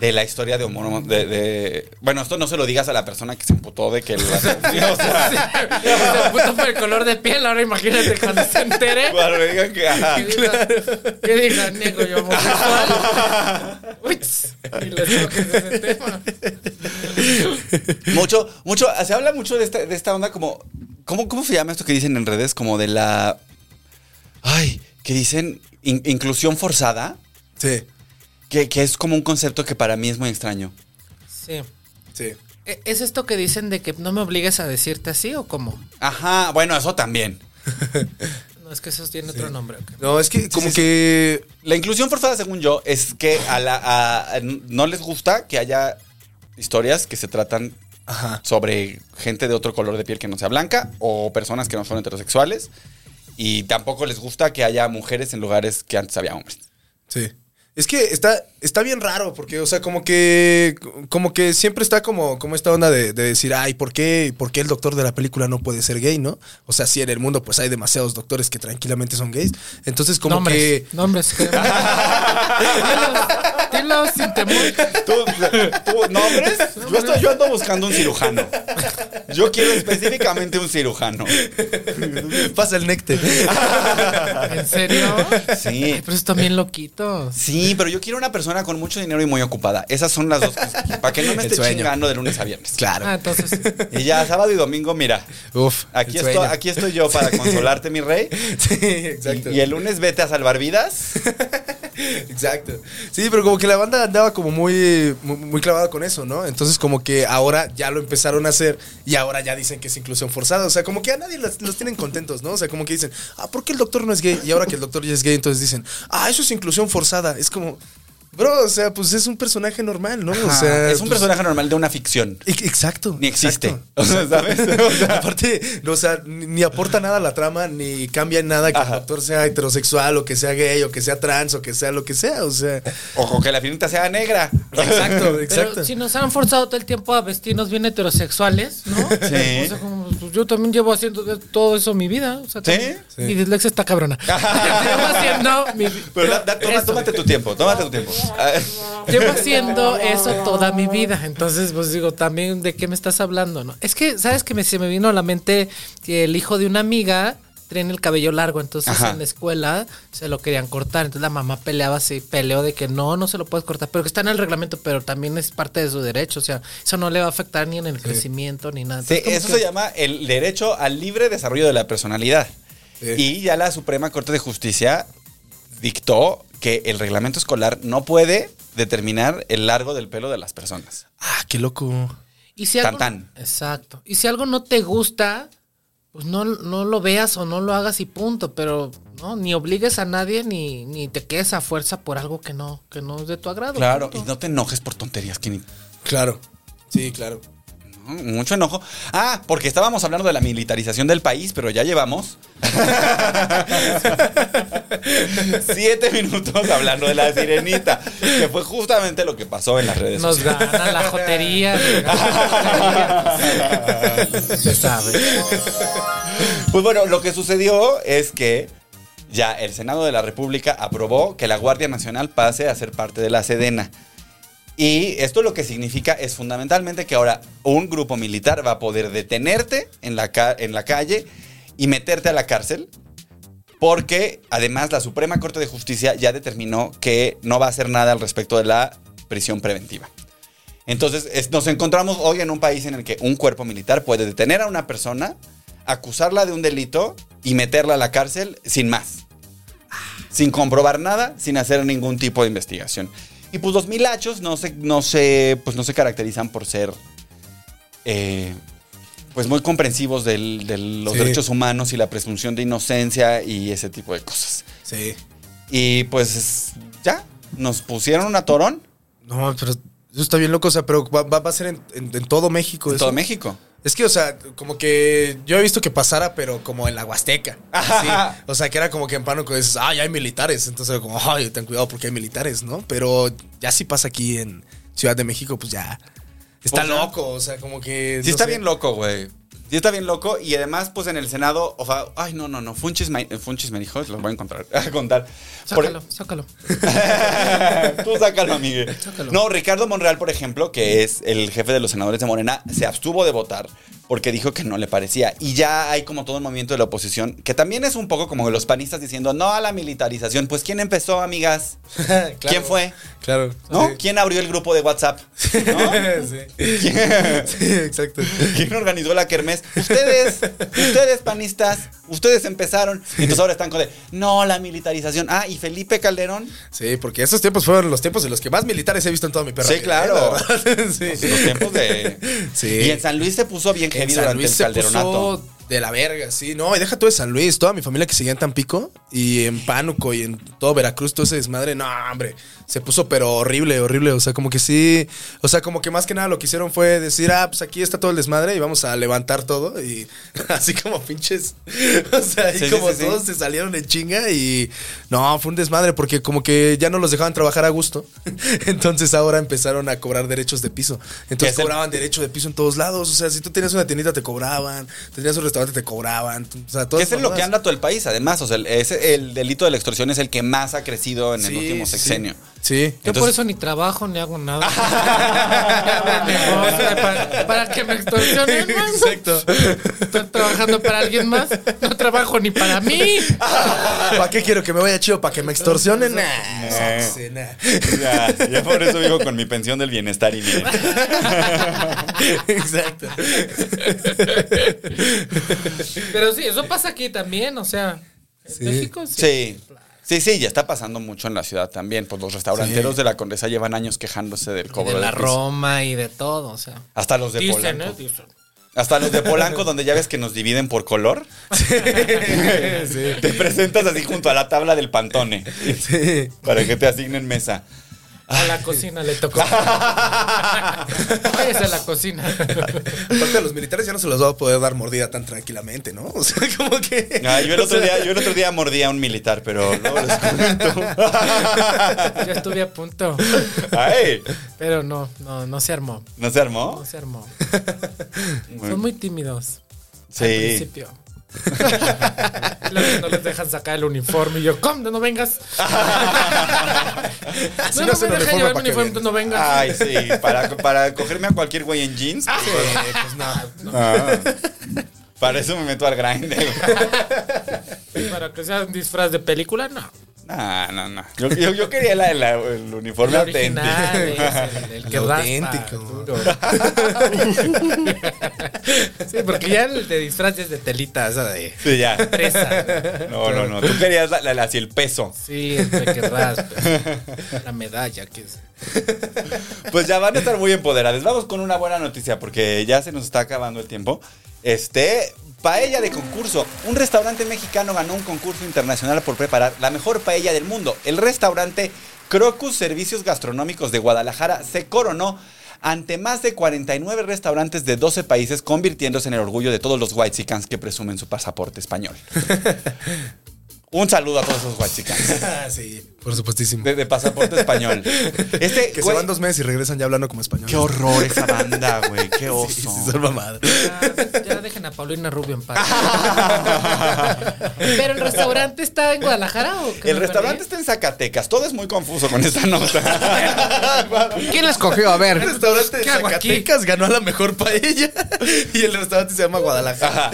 de la historia de homo- de, de- Bueno, esto no se lo digas a la persona que se emputó de que... la- o sea, Se puso por el color de piel, ahora imagínate cuando se entere. cuando le digan que... ajá. Diga, que diga, niego yo homosexual. Uy, y les toques ese tema. Mucho, mucho, se habla mucho de esta, de esta onda como, ¿cómo, ¿cómo se llama esto que dicen en redes? Como de la, ay, que dicen in- inclusión forzada, Sí, que, que es como un concepto que para mí es muy extraño. Sí. sí. ¿E- ¿Es esto que dicen de que no me obligues a decirte así o cómo? Ajá, bueno, eso también. No, es que eso tiene otro nombre. No, es que como sí, sí. que. La inclusión forzada, según yo, es que a la, a- a- no les gusta que haya historias que se tratan Ajá. sobre gente de otro color de piel que no sea blanca o personas que no son heterosexuales. Y tampoco les gusta que haya mujeres en lugares que antes había hombres. Sí. Es que está, está bien raro, porque, o sea, como que. Como que siempre está como, como esta onda de, de decir, ay, ¿por qué, ¿por qué el doctor de la película no puede ser gay, no? O sea, sí, en el mundo, pues hay demasiados doctores que tranquilamente son gays. Entonces, como nombres, que. Nombres. sin temor. ¿Tú, tú nombres? Yo, estoy, yo ando buscando un cirujano. Yo quiero específicamente un cirujano. Pasa el néctar. ¿En serio? Sí. Ay, pero están bien loquitos. Sí, pero yo quiero una persona con mucho dinero y muy ocupada. Esas son las dos cosas. Para que no me El esté sueño. chingando de lunes a viernes. Claro. Ah, entonces. Y ya, sábado y domingo, mira. Uf. Aquí estoy, aquí estoy yo para consolarte, mi rey. Sí, exacto. Y, y el lunes vete a salvar vidas. Exacto. Sí, pero como que la banda andaba como muy, muy, clavada con eso, ¿no? Entonces como que ahora ya lo empezaron a hacer y ahora ya dicen que es inclusión forzada. O sea, como que a nadie los, los tienen contentos, ¿no? O sea, como que dicen, ah, ¿por qué el doctor no es gay? Y ahora que el doctor ya es gay, entonces dicen, ah, eso es inclusión forzada. Es como, bro, o sea, pues es un personaje normal, ¿no? O sea, es un pues, personaje normal de una ficción. e- Exacto. Ni existe. exacto. O sea, ¿sabes? O sea, Aparte, no, o sea, ni, ni aporta nada a la trama, ni cambia en nada que Ajá. el doctor sea heterosexual, o que sea gay, o que sea trans, o que sea lo que sea. O sea, Ojo, que la sirenita sea negra. exacto, exacto. Pero si nos han forzado todo el tiempo a vestirnos bien heterosexuales, ¿no? Sí. O sea, como, pues, yo también llevo haciendo todo eso mi vida. O sea, ¿Sí? también- Mi dislexia está cabrona. llevo haciendo mi Pero da- da- toma- Eso. tómate tu tiempo, tómate tu tiempo. Llevo haciendo eso toda mi vida. Entonces, pues digo, también de qué me estás hablando, ¿no? Es que, ¿sabes que me, se me vino a la mente que el hijo de una amiga tiene el cabello largo, entonces Ajá. en la escuela se lo querían cortar. Entonces la mamá peleaba así, peleó de que no, no se lo puedes cortar, pero que está en el reglamento, pero también es parte de su derecho. O sea, eso no le va a afectar ni en el crecimiento ni nada. Sí, Entonces, eso que- se llama el derecho al libre desarrollo de la personalidad. Sí. Y ya la Suprema Corte de Justicia dictó que el reglamento escolar no puede determinar el largo del pelo de las personas. Ah, qué loco. Y si algo, Tan, tan. Exacto. Y si algo no te gusta, pues no, no lo veas o no lo hagas y punto. Pero no, ni obligues a nadie ni, ni te quedes a fuerza por algo que no, que no es de tu agrado. Claro, y no te enojes por tonterías, que ni- Claro. Sí, claro. Mucho enojo. Ah, porque estábamos hablando de la militarización del país, pero ya llevamos siete minutos hablando de la sirenita, que fue justamente lo que pasó en las redes Nos sociales. nos gana la jotería. Se sabe. Pues bueno, lo que sucedió es que ya el Senado de la República aprobó que la Guardia Nacional pase a ser parte de la Sedena. Y esto lo que significa es fundamentalmente que ahora un grupo militar va a poder detenerte en la, calle y meterte a la cárcel. Porque además la Suprema Corte de Justicia ya determinó que no va a hacer nada al respecto de la prisión preventiva. Entonces es- nos encontramos hoy en un país en el que un cuerpo militar puede detener a una persona, acusarla de un delito y meterla a la cárcel sin más. Sin comprobar nada, sin hacer ningún tipo de investigación. Y pues los milachos no se, no se, pues no se caracterizan por ser eh, pues muy comprensivos del- de los Sí. derechos humanos y la presunción de inocencia y ese tipo de cosas. Sí. Y pues ya, nos pusieron un atorón No, pero eso está bien loco. O sea, pero va, a ser en, en- en todo México. en eso. todo México. Es que, o sea, como que yo he visto que pasara, pero como en la Huasteca. Sí. O sea, que era como que en Pánuco dices, ay, hay militares. Entonces como, ay, ten cuidado porque hay militares, ¿no? Pero ya si pasa aquí en Ciudad de México, pues ya está ya. loco. O sea, como que. Sí no está sé. bien loco, güey. Sí está bien loco. Y además, pues en el Senado, o sea, ay, no, no, no. Funchis me, Funchis me dijo, lo voy a encontrar, a contar. Por- Sácalo, sácalo. Tú sácalo, amigue. Sácalo. No, Ricardo Monreal, por ejemplo, que es el jefe de los senadores de Morena, se abstuvo de votar porque dijo que no le parecía. Y ya hay como todo un movimiento de la oposición, que también es un poco como los panistas diciendo no a la militarización. Pues ¿quién empezó, amigas? Claro. ¿Quién fue? Claro. ¿No? Sí. ¿Quién abrió el grupo de WhatsApp? ¿No? sí. ¿Quién- Sí, exacto. ¿Quién organizó la kermés? Ustedes, ustedes panistas, ustedes empezaron. Y entonces ahora están con de, no, la militarización. Ah, y Felipe Calderón. Sí, porque esos tiempos fueron los tiempos en los que más militares he visto en toda mi perra. Sí, claro. ¿eh? Sí. Los tiempos de. Sí. Y en San Luis se puso bien En heavy San durante Luis el se calderonato. puso de la verga, sí. No, y deja todo de San Luis, toda mi familia que seguía en Tampico y en Pánuco y en todo Veracruz, todo ese desmadre. No, hombre, se puso pero horrible, horrible. O sea, como que sí, o sea, como que más que nada lo que hicieron fue decir, ah, pues aquí está todo el desmadre y vamos a levantar todo y así como pinches. O sea, Sí, sí, como sí, sí. todos se salieron en chinga y no, fue un desmadre porque como que ya no los dejaban trabajar a gusto. Entonces ahora empezaron a cobrar derechos de piso. Entonces es el- cobraban derecho de piso en todos lados. O sea, si tú tenías una tiendita te cobraban, tenías un restaurante te cobraban. O sea, Que todas es en lo que anda todo el país, además. O sea, el, es el delito de la extorsión es el que más ha crecido en el último sexenio. Sí. Yo Entonces- por eso ni trabajo ni hago nada. Para, para que me extorsionen. Exacto. Estoy trabajando para alguien más. No trabajo ni para mí. ¿Para qué quiero que me vaya chido? ¿Para que me extorsionen? Nah, sí, nah. Ya, ya por eso vivo con mi pensión del bienestar y miren. Exacto. Pero sí, eso pasa aquí también. O sea, en Sí. México sí. Sí. Sí, sí, ya está pasando mucho en la ciudad también. Pues los restauranteros Sí. de la Condesa llevan años quejándose del Y cobro de la del. Roma y de todo. O sea, Hasta los de dicen, Polanco. ¿eh? Dicen. Hasta los de Polanco, donde ya ves que nos dividen por color. Te presentas así junto a la tabla del Pantone. Sí. Para que te asignen mesa. A la cocina le tocó. Váyase a la cocina. Aparte, a los militares ya no se los va a poder dar mordida tan tranquilamente, ¿no? O sea, como que. Ah, yo, el otro sea, día, yo el otro día mordí a un militar, pero luego les comento. Ya estuve a punto. Ay, Pero no, no, no se armó. ¿No se armó? No se armó. Muy- Son muy tímidos. Al Sí. principio. Que no les dejan sacar el uniforme. Y yo, ¿cómo? No vengas. No, no me dejan llevar que uniforme, vienes. no vengas. Ay, sí, para, para cogerme a cualquier güey en jeans. Eh, pues no. Ah. Para eso me meto al grinder. Para que sea un disfraz de película, no. No, no, no. Yo, yo, yo quería la- la- el uniforme El auténtico. original, el, el que El raspa auténtico. duro. sí, porque ya el de disfraz es de telita, esa de Sí, ya. presa. No, no, no. Tú querías la, la- así el peso. Sí, el que raspa. La medalla que es. Pues ya van a estar muy empoderados. Vamos con una buena noticia porque ya se nos está acabando el tiempo. Este, paella de concurso. Un restaurante mexicano ganó un concurso internacional por preparar la mejor paella del mundo. El restaurante Crocus Servicios Gastronómicos de Guadalajara se coronó ante más de 49 restaurantes de 12 países, convirtiéndose en el orgullo de todos los whitexicans que presumen su pasaporte español. Un saludo a todos esos Ah, sí, por supuestísimo. de, de pasaporte español. Este, Que se güey, van dos meses y regresan ya hablando como español. Qué horror esa banda, güey. Qué oso. Sí, sí, son mamadas. Ya, ya dejen a Paulina Rubio en paz. Pero el restaurante está en Guadalajara o qué El restaurante perdí? está en Zacatecas. Todo es muy confuso con esta nota. ¿Quién la escogió? A El ver. restaurante de. Zacatecas ganó a la mejor paella y el restaurante se llama Guadalajara. Ajá.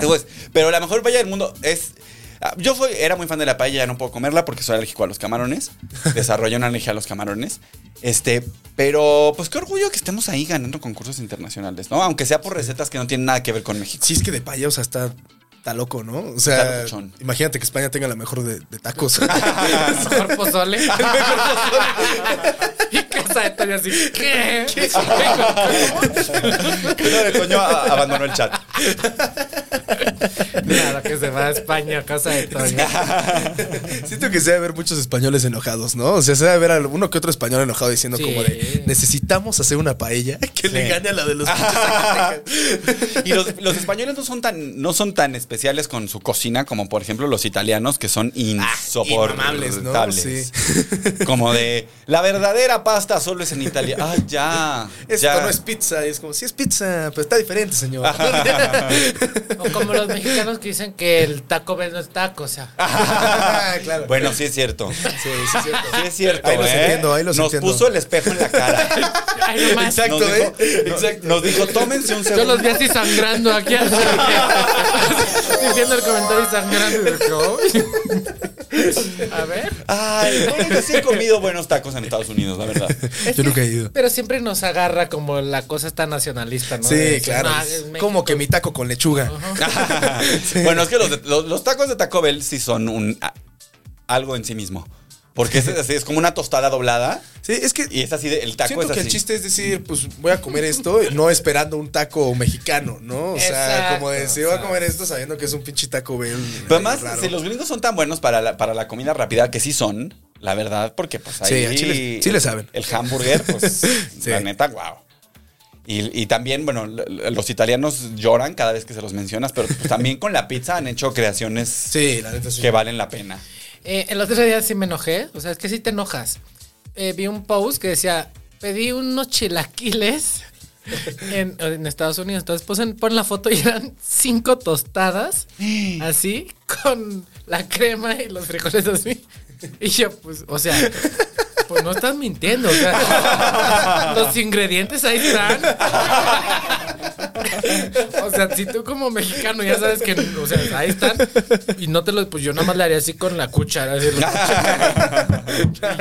Pues, pero la mejor paella del mundo es. Ah, Yo fui, era muy fan de la paella, ya no puedo comerla porque soy alérgico a los camarones. Desarrollé una alergia a los camarones. Este, pero pues qué orgullo que estemos ahí ganando concursos internacionales, ¿no? Aunque sea por recetas que no tienen nada que ver con México. Sí, es que de paella, o sea, está, está loco, ¿no? O sea, imagínate que España tenga la mejor de, de tacos. Mejor pozole. y casa de Toño así. ¿Qué? Uno de Toño abandonó el chat. Claro que se va a España, casa de Toño. Siento que se debe ver muchos españoles enojados, ¿no? O sea, se debe ver alguno que otro español enojado diciendo Sí. como de necesitamos hacer una paella que le gane a la de los. Y los, los españoles no son tan no son tan especiales con su cocina como por ejemplo los italianos que son insoportables, inmamables, ¿no? Sí. Como de la verdadera pasta solo es en Italia. Ah, ya. Esto ya. no es pizza. Y es como, sí es pizza, pero está diferente, señor. O como los mexicanos que dicen que el Taco Bell no es taco, o sea. Claro. Bueno, sí es cierto. sí, sí es cierto. Sí es cierto. Ahí los ¿eh? entiendo, ahí los Nos entiendo. puso el espejo en la cara. Ay, no más. Exacto, Nos dijo, ¿eh? Exacto. Nos dijo, tómense un Yo segundo. los vi así sangrando aquí. así, diciendo el comentario y sangrando. yo. A ver. Ay, bueno, yo sí he comido buenos tacos en Estados Unidos, la verdad. Es Yo que- nunca he ido. Pero siempre nos agarra como la cosa está nacionalista, ¿no? Sí, De claro. "No, es México". como que mi taco con lechuga. Bueno, es que los, de- los- los tacos de Taco Bell sí son un a- algo en sí mismo. Porque es, así, es como una tostada doblada Sí, es que y es así, de- el taco siento es que así. el chiste es decir, pues voy a comer esto, no esperando un taco mexicano, ¿no? O sea, Exacto, como decir, voy a comer esto sabiendo que es un pinche taco Bell. Pero además, raro. si los gringos son tan buenos para la, para la comida rápida, que sí son, la verdad, porque pues ahí... Sí, a Chile- sí le saben. El hamburger, pues, la neta, wow. Y, y también, bueno, los italianos lloran cada vez que se los mencionas, pero pues, también con la pizza han hecho creaciones Sí, la neta sí. que valen la pena. Eh, el otro día sí me enojé. O sea, es que sí te enojas. Eh, vi un post que decía: pedí unos chilaquiles en, en Estados Unidos. Entonces ponen, ponen la foto y eran cinco tostadas. Así, con la crema y los frijoles así. Y yo, pues, o sea. Pues no estás mintiendo, o sea, los ingredientes ahí están. O sea, si tú como mexicano ya sabes que, o sea, ahí están y no te los, pues yo nada más le haría así con la cuchara, así,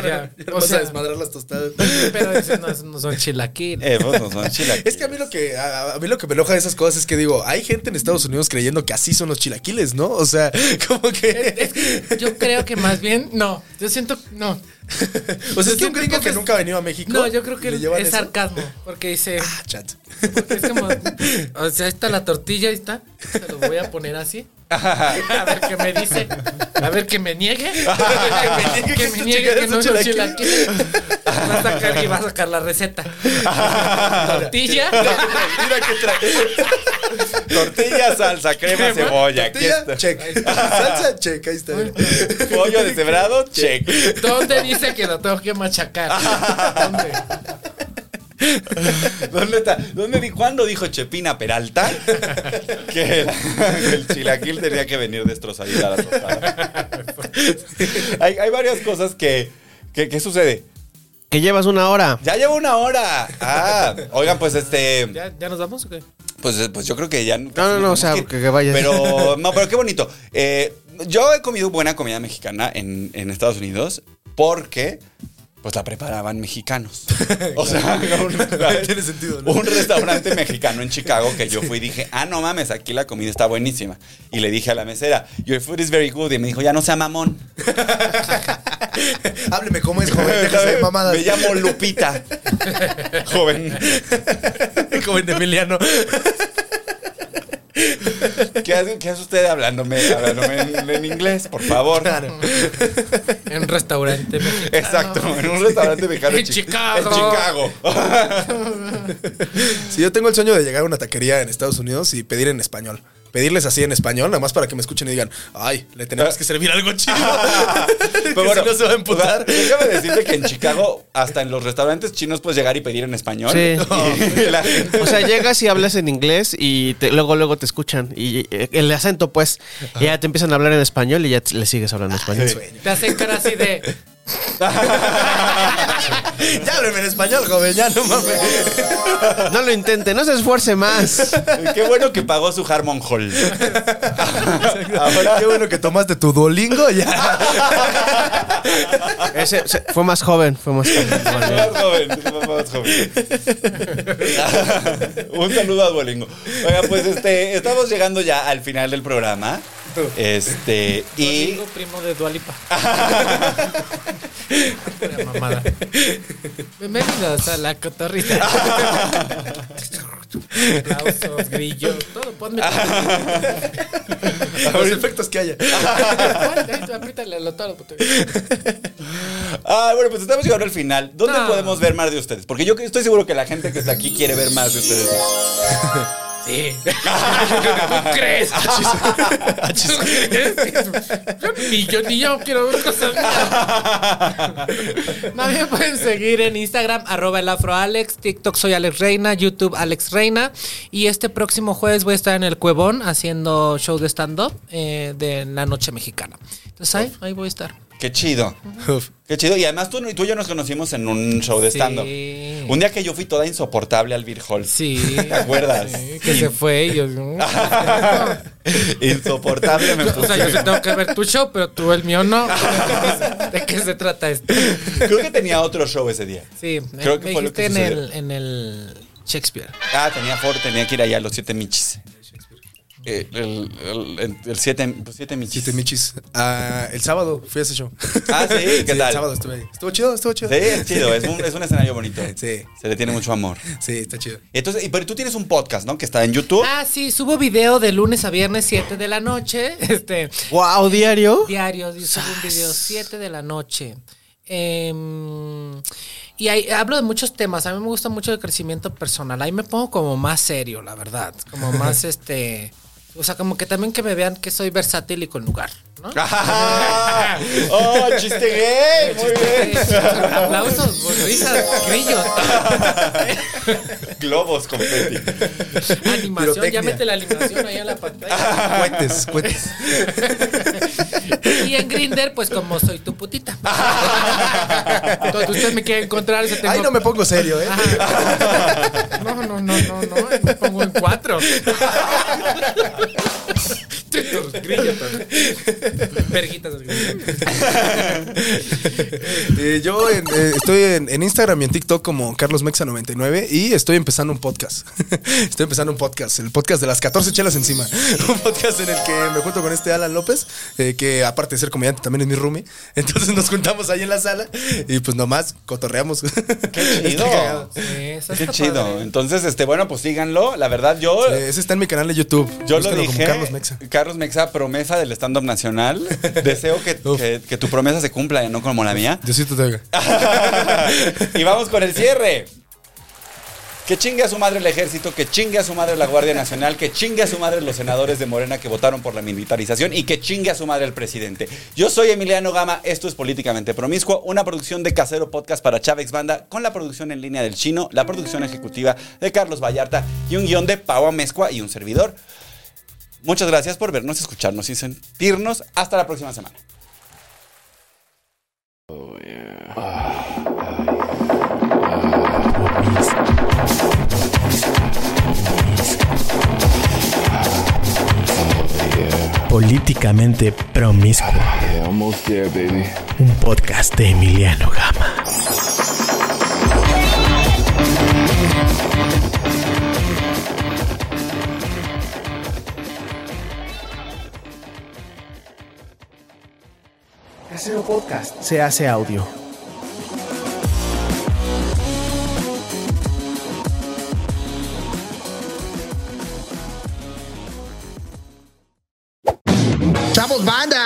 ya. O sea, desmadrar las tostadas. pero dices, no, esos no son chilaquiles. Eh, no son chilaquiles. Es que a mí lo que a, a mí lo que me enoja de esas cosas es que digo, hay gente en Estados Unidos creyendo que así son los chilaquiles, ¿no? O sea, como que Es que yo creo que más bien, no, yo siento, no. o sea, es que creo que es- nunca ha venido a México. No, yo creo que ¿le llevan es eso? sarcasmo, porque dice, Ah, chat. porque es como, o sea, ahí está la tortilla, ahí está, se los voy a poner así. A ver qué me dice. A ver que me niegue. que me niegue que no son chilaquiles. Va a sacar y va a sacar la receta. Tortilla. Mira que trae. Tortilla, salsa, crema, Crema, cebolla. Aquí Tortilla, está. check. Salsa, check. Ahí está. Pollo deshebrado, check. ¿Dónde dice que lo tengo que machacar? ¿Dónde? ¿Dónde está? ¿Dónde di, ¿Cuándo dijo Chepina Peralta que el, chilaquil tenía que venir destrozadita a la tostada? hay, hay varias cosas que, que, ¿qué sucede? Que llevas una hora. Ya llevo una hora. Ah, oigan, pues este. ¿Ya, ¿Ya nos vamos o qué? Pues, pues yo creo que ya. No, no, no, o sea, que- que vayas. Pero, no, pero qué bonito. Eh, yo he comido buena comida mexicana en, en Estados Unidos porque. Pues la preparaban mexicanos. O sea, un, Tiene sentido, ¿no? un restaurante mexicano en Chicago que yo fui y dije, ah, no mames, aquí la comida está buenísima. Y le dije a la mesera, your food is very good. Y me dijo, ya no sea mamón. Hábleme cómo es, joven. Déjese de mamadas. Me llamo Lupita. Joven. joven de Emiliano. ¿Qué hace, qué hace usted hablándome, hablándome en, en inglés, por favor? En un restaurante mexicano. Exacto, en un restaurante mexicano En Chi- Chicago. En Chicago. Sí, yo tengo el sueño de llegar a una taquería en Estados Unidos y pedir en español. Pedirles así en español, nada más para que me escuchen y digan, ay, le tenemos que servir algo chido. Que Pero bueno, si no se va a emputar. o sea, déjame decirte que en Chicago, hasta en los restaurantes chinos puedes llegar y pedir en español. Sí. La O sea, llegas y hablas en inglés y te- luego luego te escuchan. Y eh, el acento, pues, ya te empiezan a hablar en español y ya te- le sigues hablando español. Te hacen cara así de. Ya hábleme en español, joven, ya no mames. No lo intente, no se esfuerce más. Qué bueno que pagó su Harmon Hall. Ahora, Qué bueno que tomaste tu Duolingo ya. Ese, se- fue más joven, fue más joven. Más joven, más joven. Un saludo a Duolingo. Oiga, pues este, estamos llegando ya al final del programa. Este, y. Rodrigo, primo de Dualipa. mamada. Bienvenidos a la cotorrita. Aplausos, grillos, todo. Ponme. Los efectos que haya. Apriétale botones. Ah, bueno, pues estamos llegando al final. ¿Dónde No. podemos ver más de ustedes? Porque yo estoy seguro que la gente que está aquí quiere ver más de ustedes. Sí. ¿Tú crees? ¿Tú crees? Yo ni yo ni yo quiero ver cosas mías. Más bien pueden seguir en Instagram, arroba el afroalex, TikTok soy Alex Reina, YouTube Alex Reina. Y este próximo jueves voy a estar en el Cuevón haciendo show de stand-up eh, de la noche mexicana. Entonces ahí, ahí voy a estar. Qué chido. Uf. Qué chido. Y además tú, tú y yo nos conocimos en un show de Sí. stand-up. Un día que yo fui toda insoportable al Beer Hall. Sí. ¿Te acuerdas? Sí, que se fue y yo... no. Insoportable me O puse. sea, yo sí tengo que ver tu show, pero tú el mío no. ¿De qué se trata esto? Creo que tenía otro show ese día. Sí, Creo me que fue lo que dijiste en el, en el Shakespeare. Ah, tenía Ford, tenía que ir allá a los siete michis. Eh, el, el, el- el siete, pues, siete michis. Ah, el sábado fui a ese show. Ah, sí, ¿qué El tal? sábado estuve ahí. Estuvo chido, estuvo chido. Sí, es chido, es un, es un escenario bonito. Sí. Se le tiene mucho amor. Sí, está chido. Entonces, y- pero tú tienes un podcast, ¿no? Que está en YouTube. Ah, sí, subo video de lunes a viernes, 7 de la noche. Este, Wow, diario. diario, subo un video 7 de la noche. Em, y ahí hablo de muchos temas. A mí me gusta mucho el crecimiento personal. Ahí me pongo como más serio, la verdad. Como más este. O sea, como que también que me vean que soy versátil y con lugar, ¿no? Ah, ¡Oh, chiste gay! Muy bien. Aplausos, risas, grillos. Globos confeti. Animación, ya mete la animación ahí en la pantalla. Cuentes, cuentes. Y en Grinder, pues como soy tu putita. Entonces usted me quiere encontrar. tengo- Ahí no me pongo serio, ¿eh? No, no, no, no, no. Me pongo en cuatro. Verguitas. Eh, yo en- eh, estoy en, en Instagram y en TikTok como Carlos Mexa99 y estoy empezando un podcast. estoy empezando un podcast, el podcast de las 14 chelas encima. un podcast en el que me junto con este Alan López, eh, que aparte de ser comediante también es mi roomie. Entonces nos juntamos ahí en la sala y pues nomás cotorreamos. ¡Qué chido! Sí, ¡Qué chido! padre. Entonces, este, bueno, pues síganlo. La verdad, yo... Eh, ese está en mi canal de YouTube. Yo lo dije. como Carlos Mexa. Carlos Mexa, promesa del stand-up nacional. Deseo que, Uf. que- que tu promesa se cumpla y no como la mía. Diosito te oiga. y vamos con el cierre. Que chingue a su madre el ejército, que chingue a su madre la Guardia Nacional, que chingue a su madre los senadores de Morena que votaron por la militarización y que chingue a su madre el presidente. Yo soy Emiliano Gama, esto es Políticamente Promiscuo, una producción de Casero Podcast para Chávez Banda, con la producción en línea del chino, la producción ejecutiva de Carlos Vallarta y un guion de Pau Mezcua y un servidor. Muchas gracias por vernos, escucharnos y sentirnos. Hasta la próxima semana. Políticamente Promiscuo, un podcast de Emiliano Gama. Casero Podcast se hace audio. ¡Chavos, banda!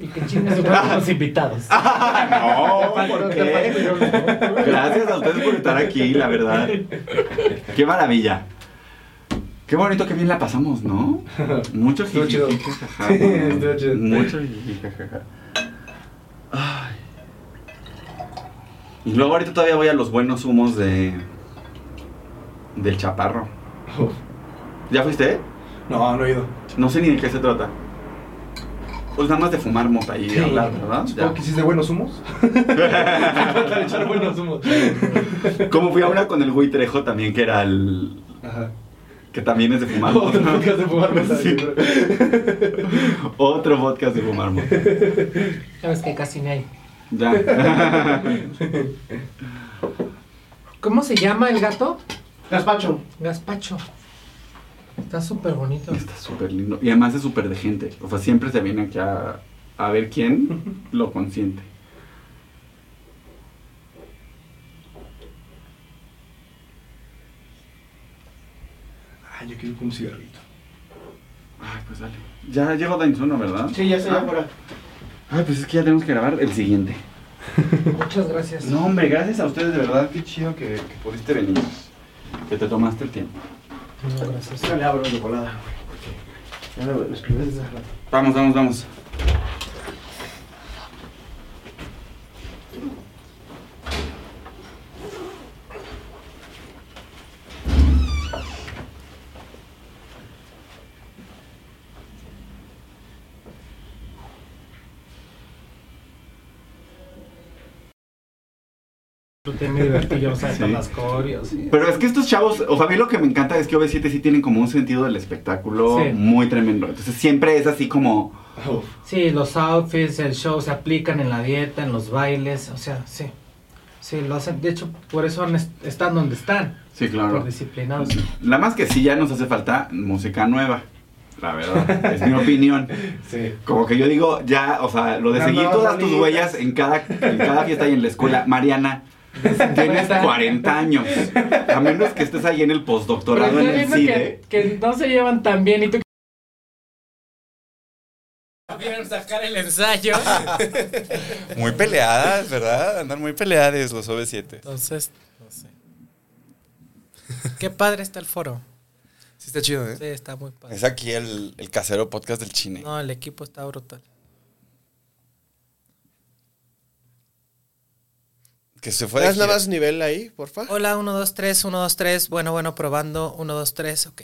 Y que chingue su madre los invitados. No, ¿por qué? Gracias a ustedes por estar aquí, la verdad. Qué maravilla. Qué bonito, qué bien la pasamos, ¿no? Mucho jiji, jajaja. Mucho jiji, jajaja. Ay. Y luego ahorita todavía voy a los buenos humos de... Del chaparro. ¿Ya fuiste? No, no he ido. No sé ni de qué se trata. Pues nada más de fumar mota y hablar, ¿verdad? Supongo que hiciste buenos humos. Para echar buenos humos. Como fui a una con el Gui Trejo también, que era el... Ajá. Que también es de fumar Otro mota. podcast de fumar mota, Sí. Otro podcast de fumar mota. Sabes que casi ni hay. Ya. ¿Cómo se llama el gato? Gaspacho. Gaspacho. Está súper bonito. Está súper lindo. Y además es súper de gente. O sea, siempre se viene aquí a, a ver quién lo consiente. Ay, yo quiero un cigarrito. Ay, pues dale. Ya llegó Dainzuno, ¿verdad? Sí, ya estoy Ah. afuera. Ay, pues es que ya tenemos que grabar el siguiente. Muchas gracias. No, hombre, gracias a ustedes, de verdad. Qué chido que, que pudiste venir. Que te tomaste el tiempo. No, gracias. Ya le abro de volada. Ya lo lo escribí desde rato. Vamos, vamos, vamos. Me divertí, yo, o sea, Sí. las y- Pero es que estos chavos, o sea, a mí lo que me encanta es que OV7 sí tienen como un sentido del espectáculo Sí. muy tremendo. Entonces siempre es así como... Uf. Sí, los outfits, el show se aplican en la dieta, en los bailes, o sea, sí. Sí, lo hacen. De hecho, por eso están donde están. Sí, claro. Por disciplinados. Nada más que sí ya nos hace falta música nueva. La verdad, es mi opinión. Sí. Como que yo digo, ya, o sea, lo de seguir todas tus huellas en cada, en cada fiesta y en la escuela. Mariana, tienes 40 años. A menos que estés ahí en el postdoctorado en el CIDE. que, que no se llevan tan bien y tú... Quieren sacar el ensayo. Muy peleadas, ¿verdad? Andan muy peleadas los OV7. Entonces, no sé. Qué padre está el foro. Sí está chido, ¿eh? Sí, está muy padre. Es aquí el, el casero podcast del chine. No, el equipo está brutal. Que se fue ¿Das nada más nivel ahí, porfa? Hola, 1, 2, 3, 1, 2, 3. Bueno, bueno, probando. 1, 2, 3. Ok.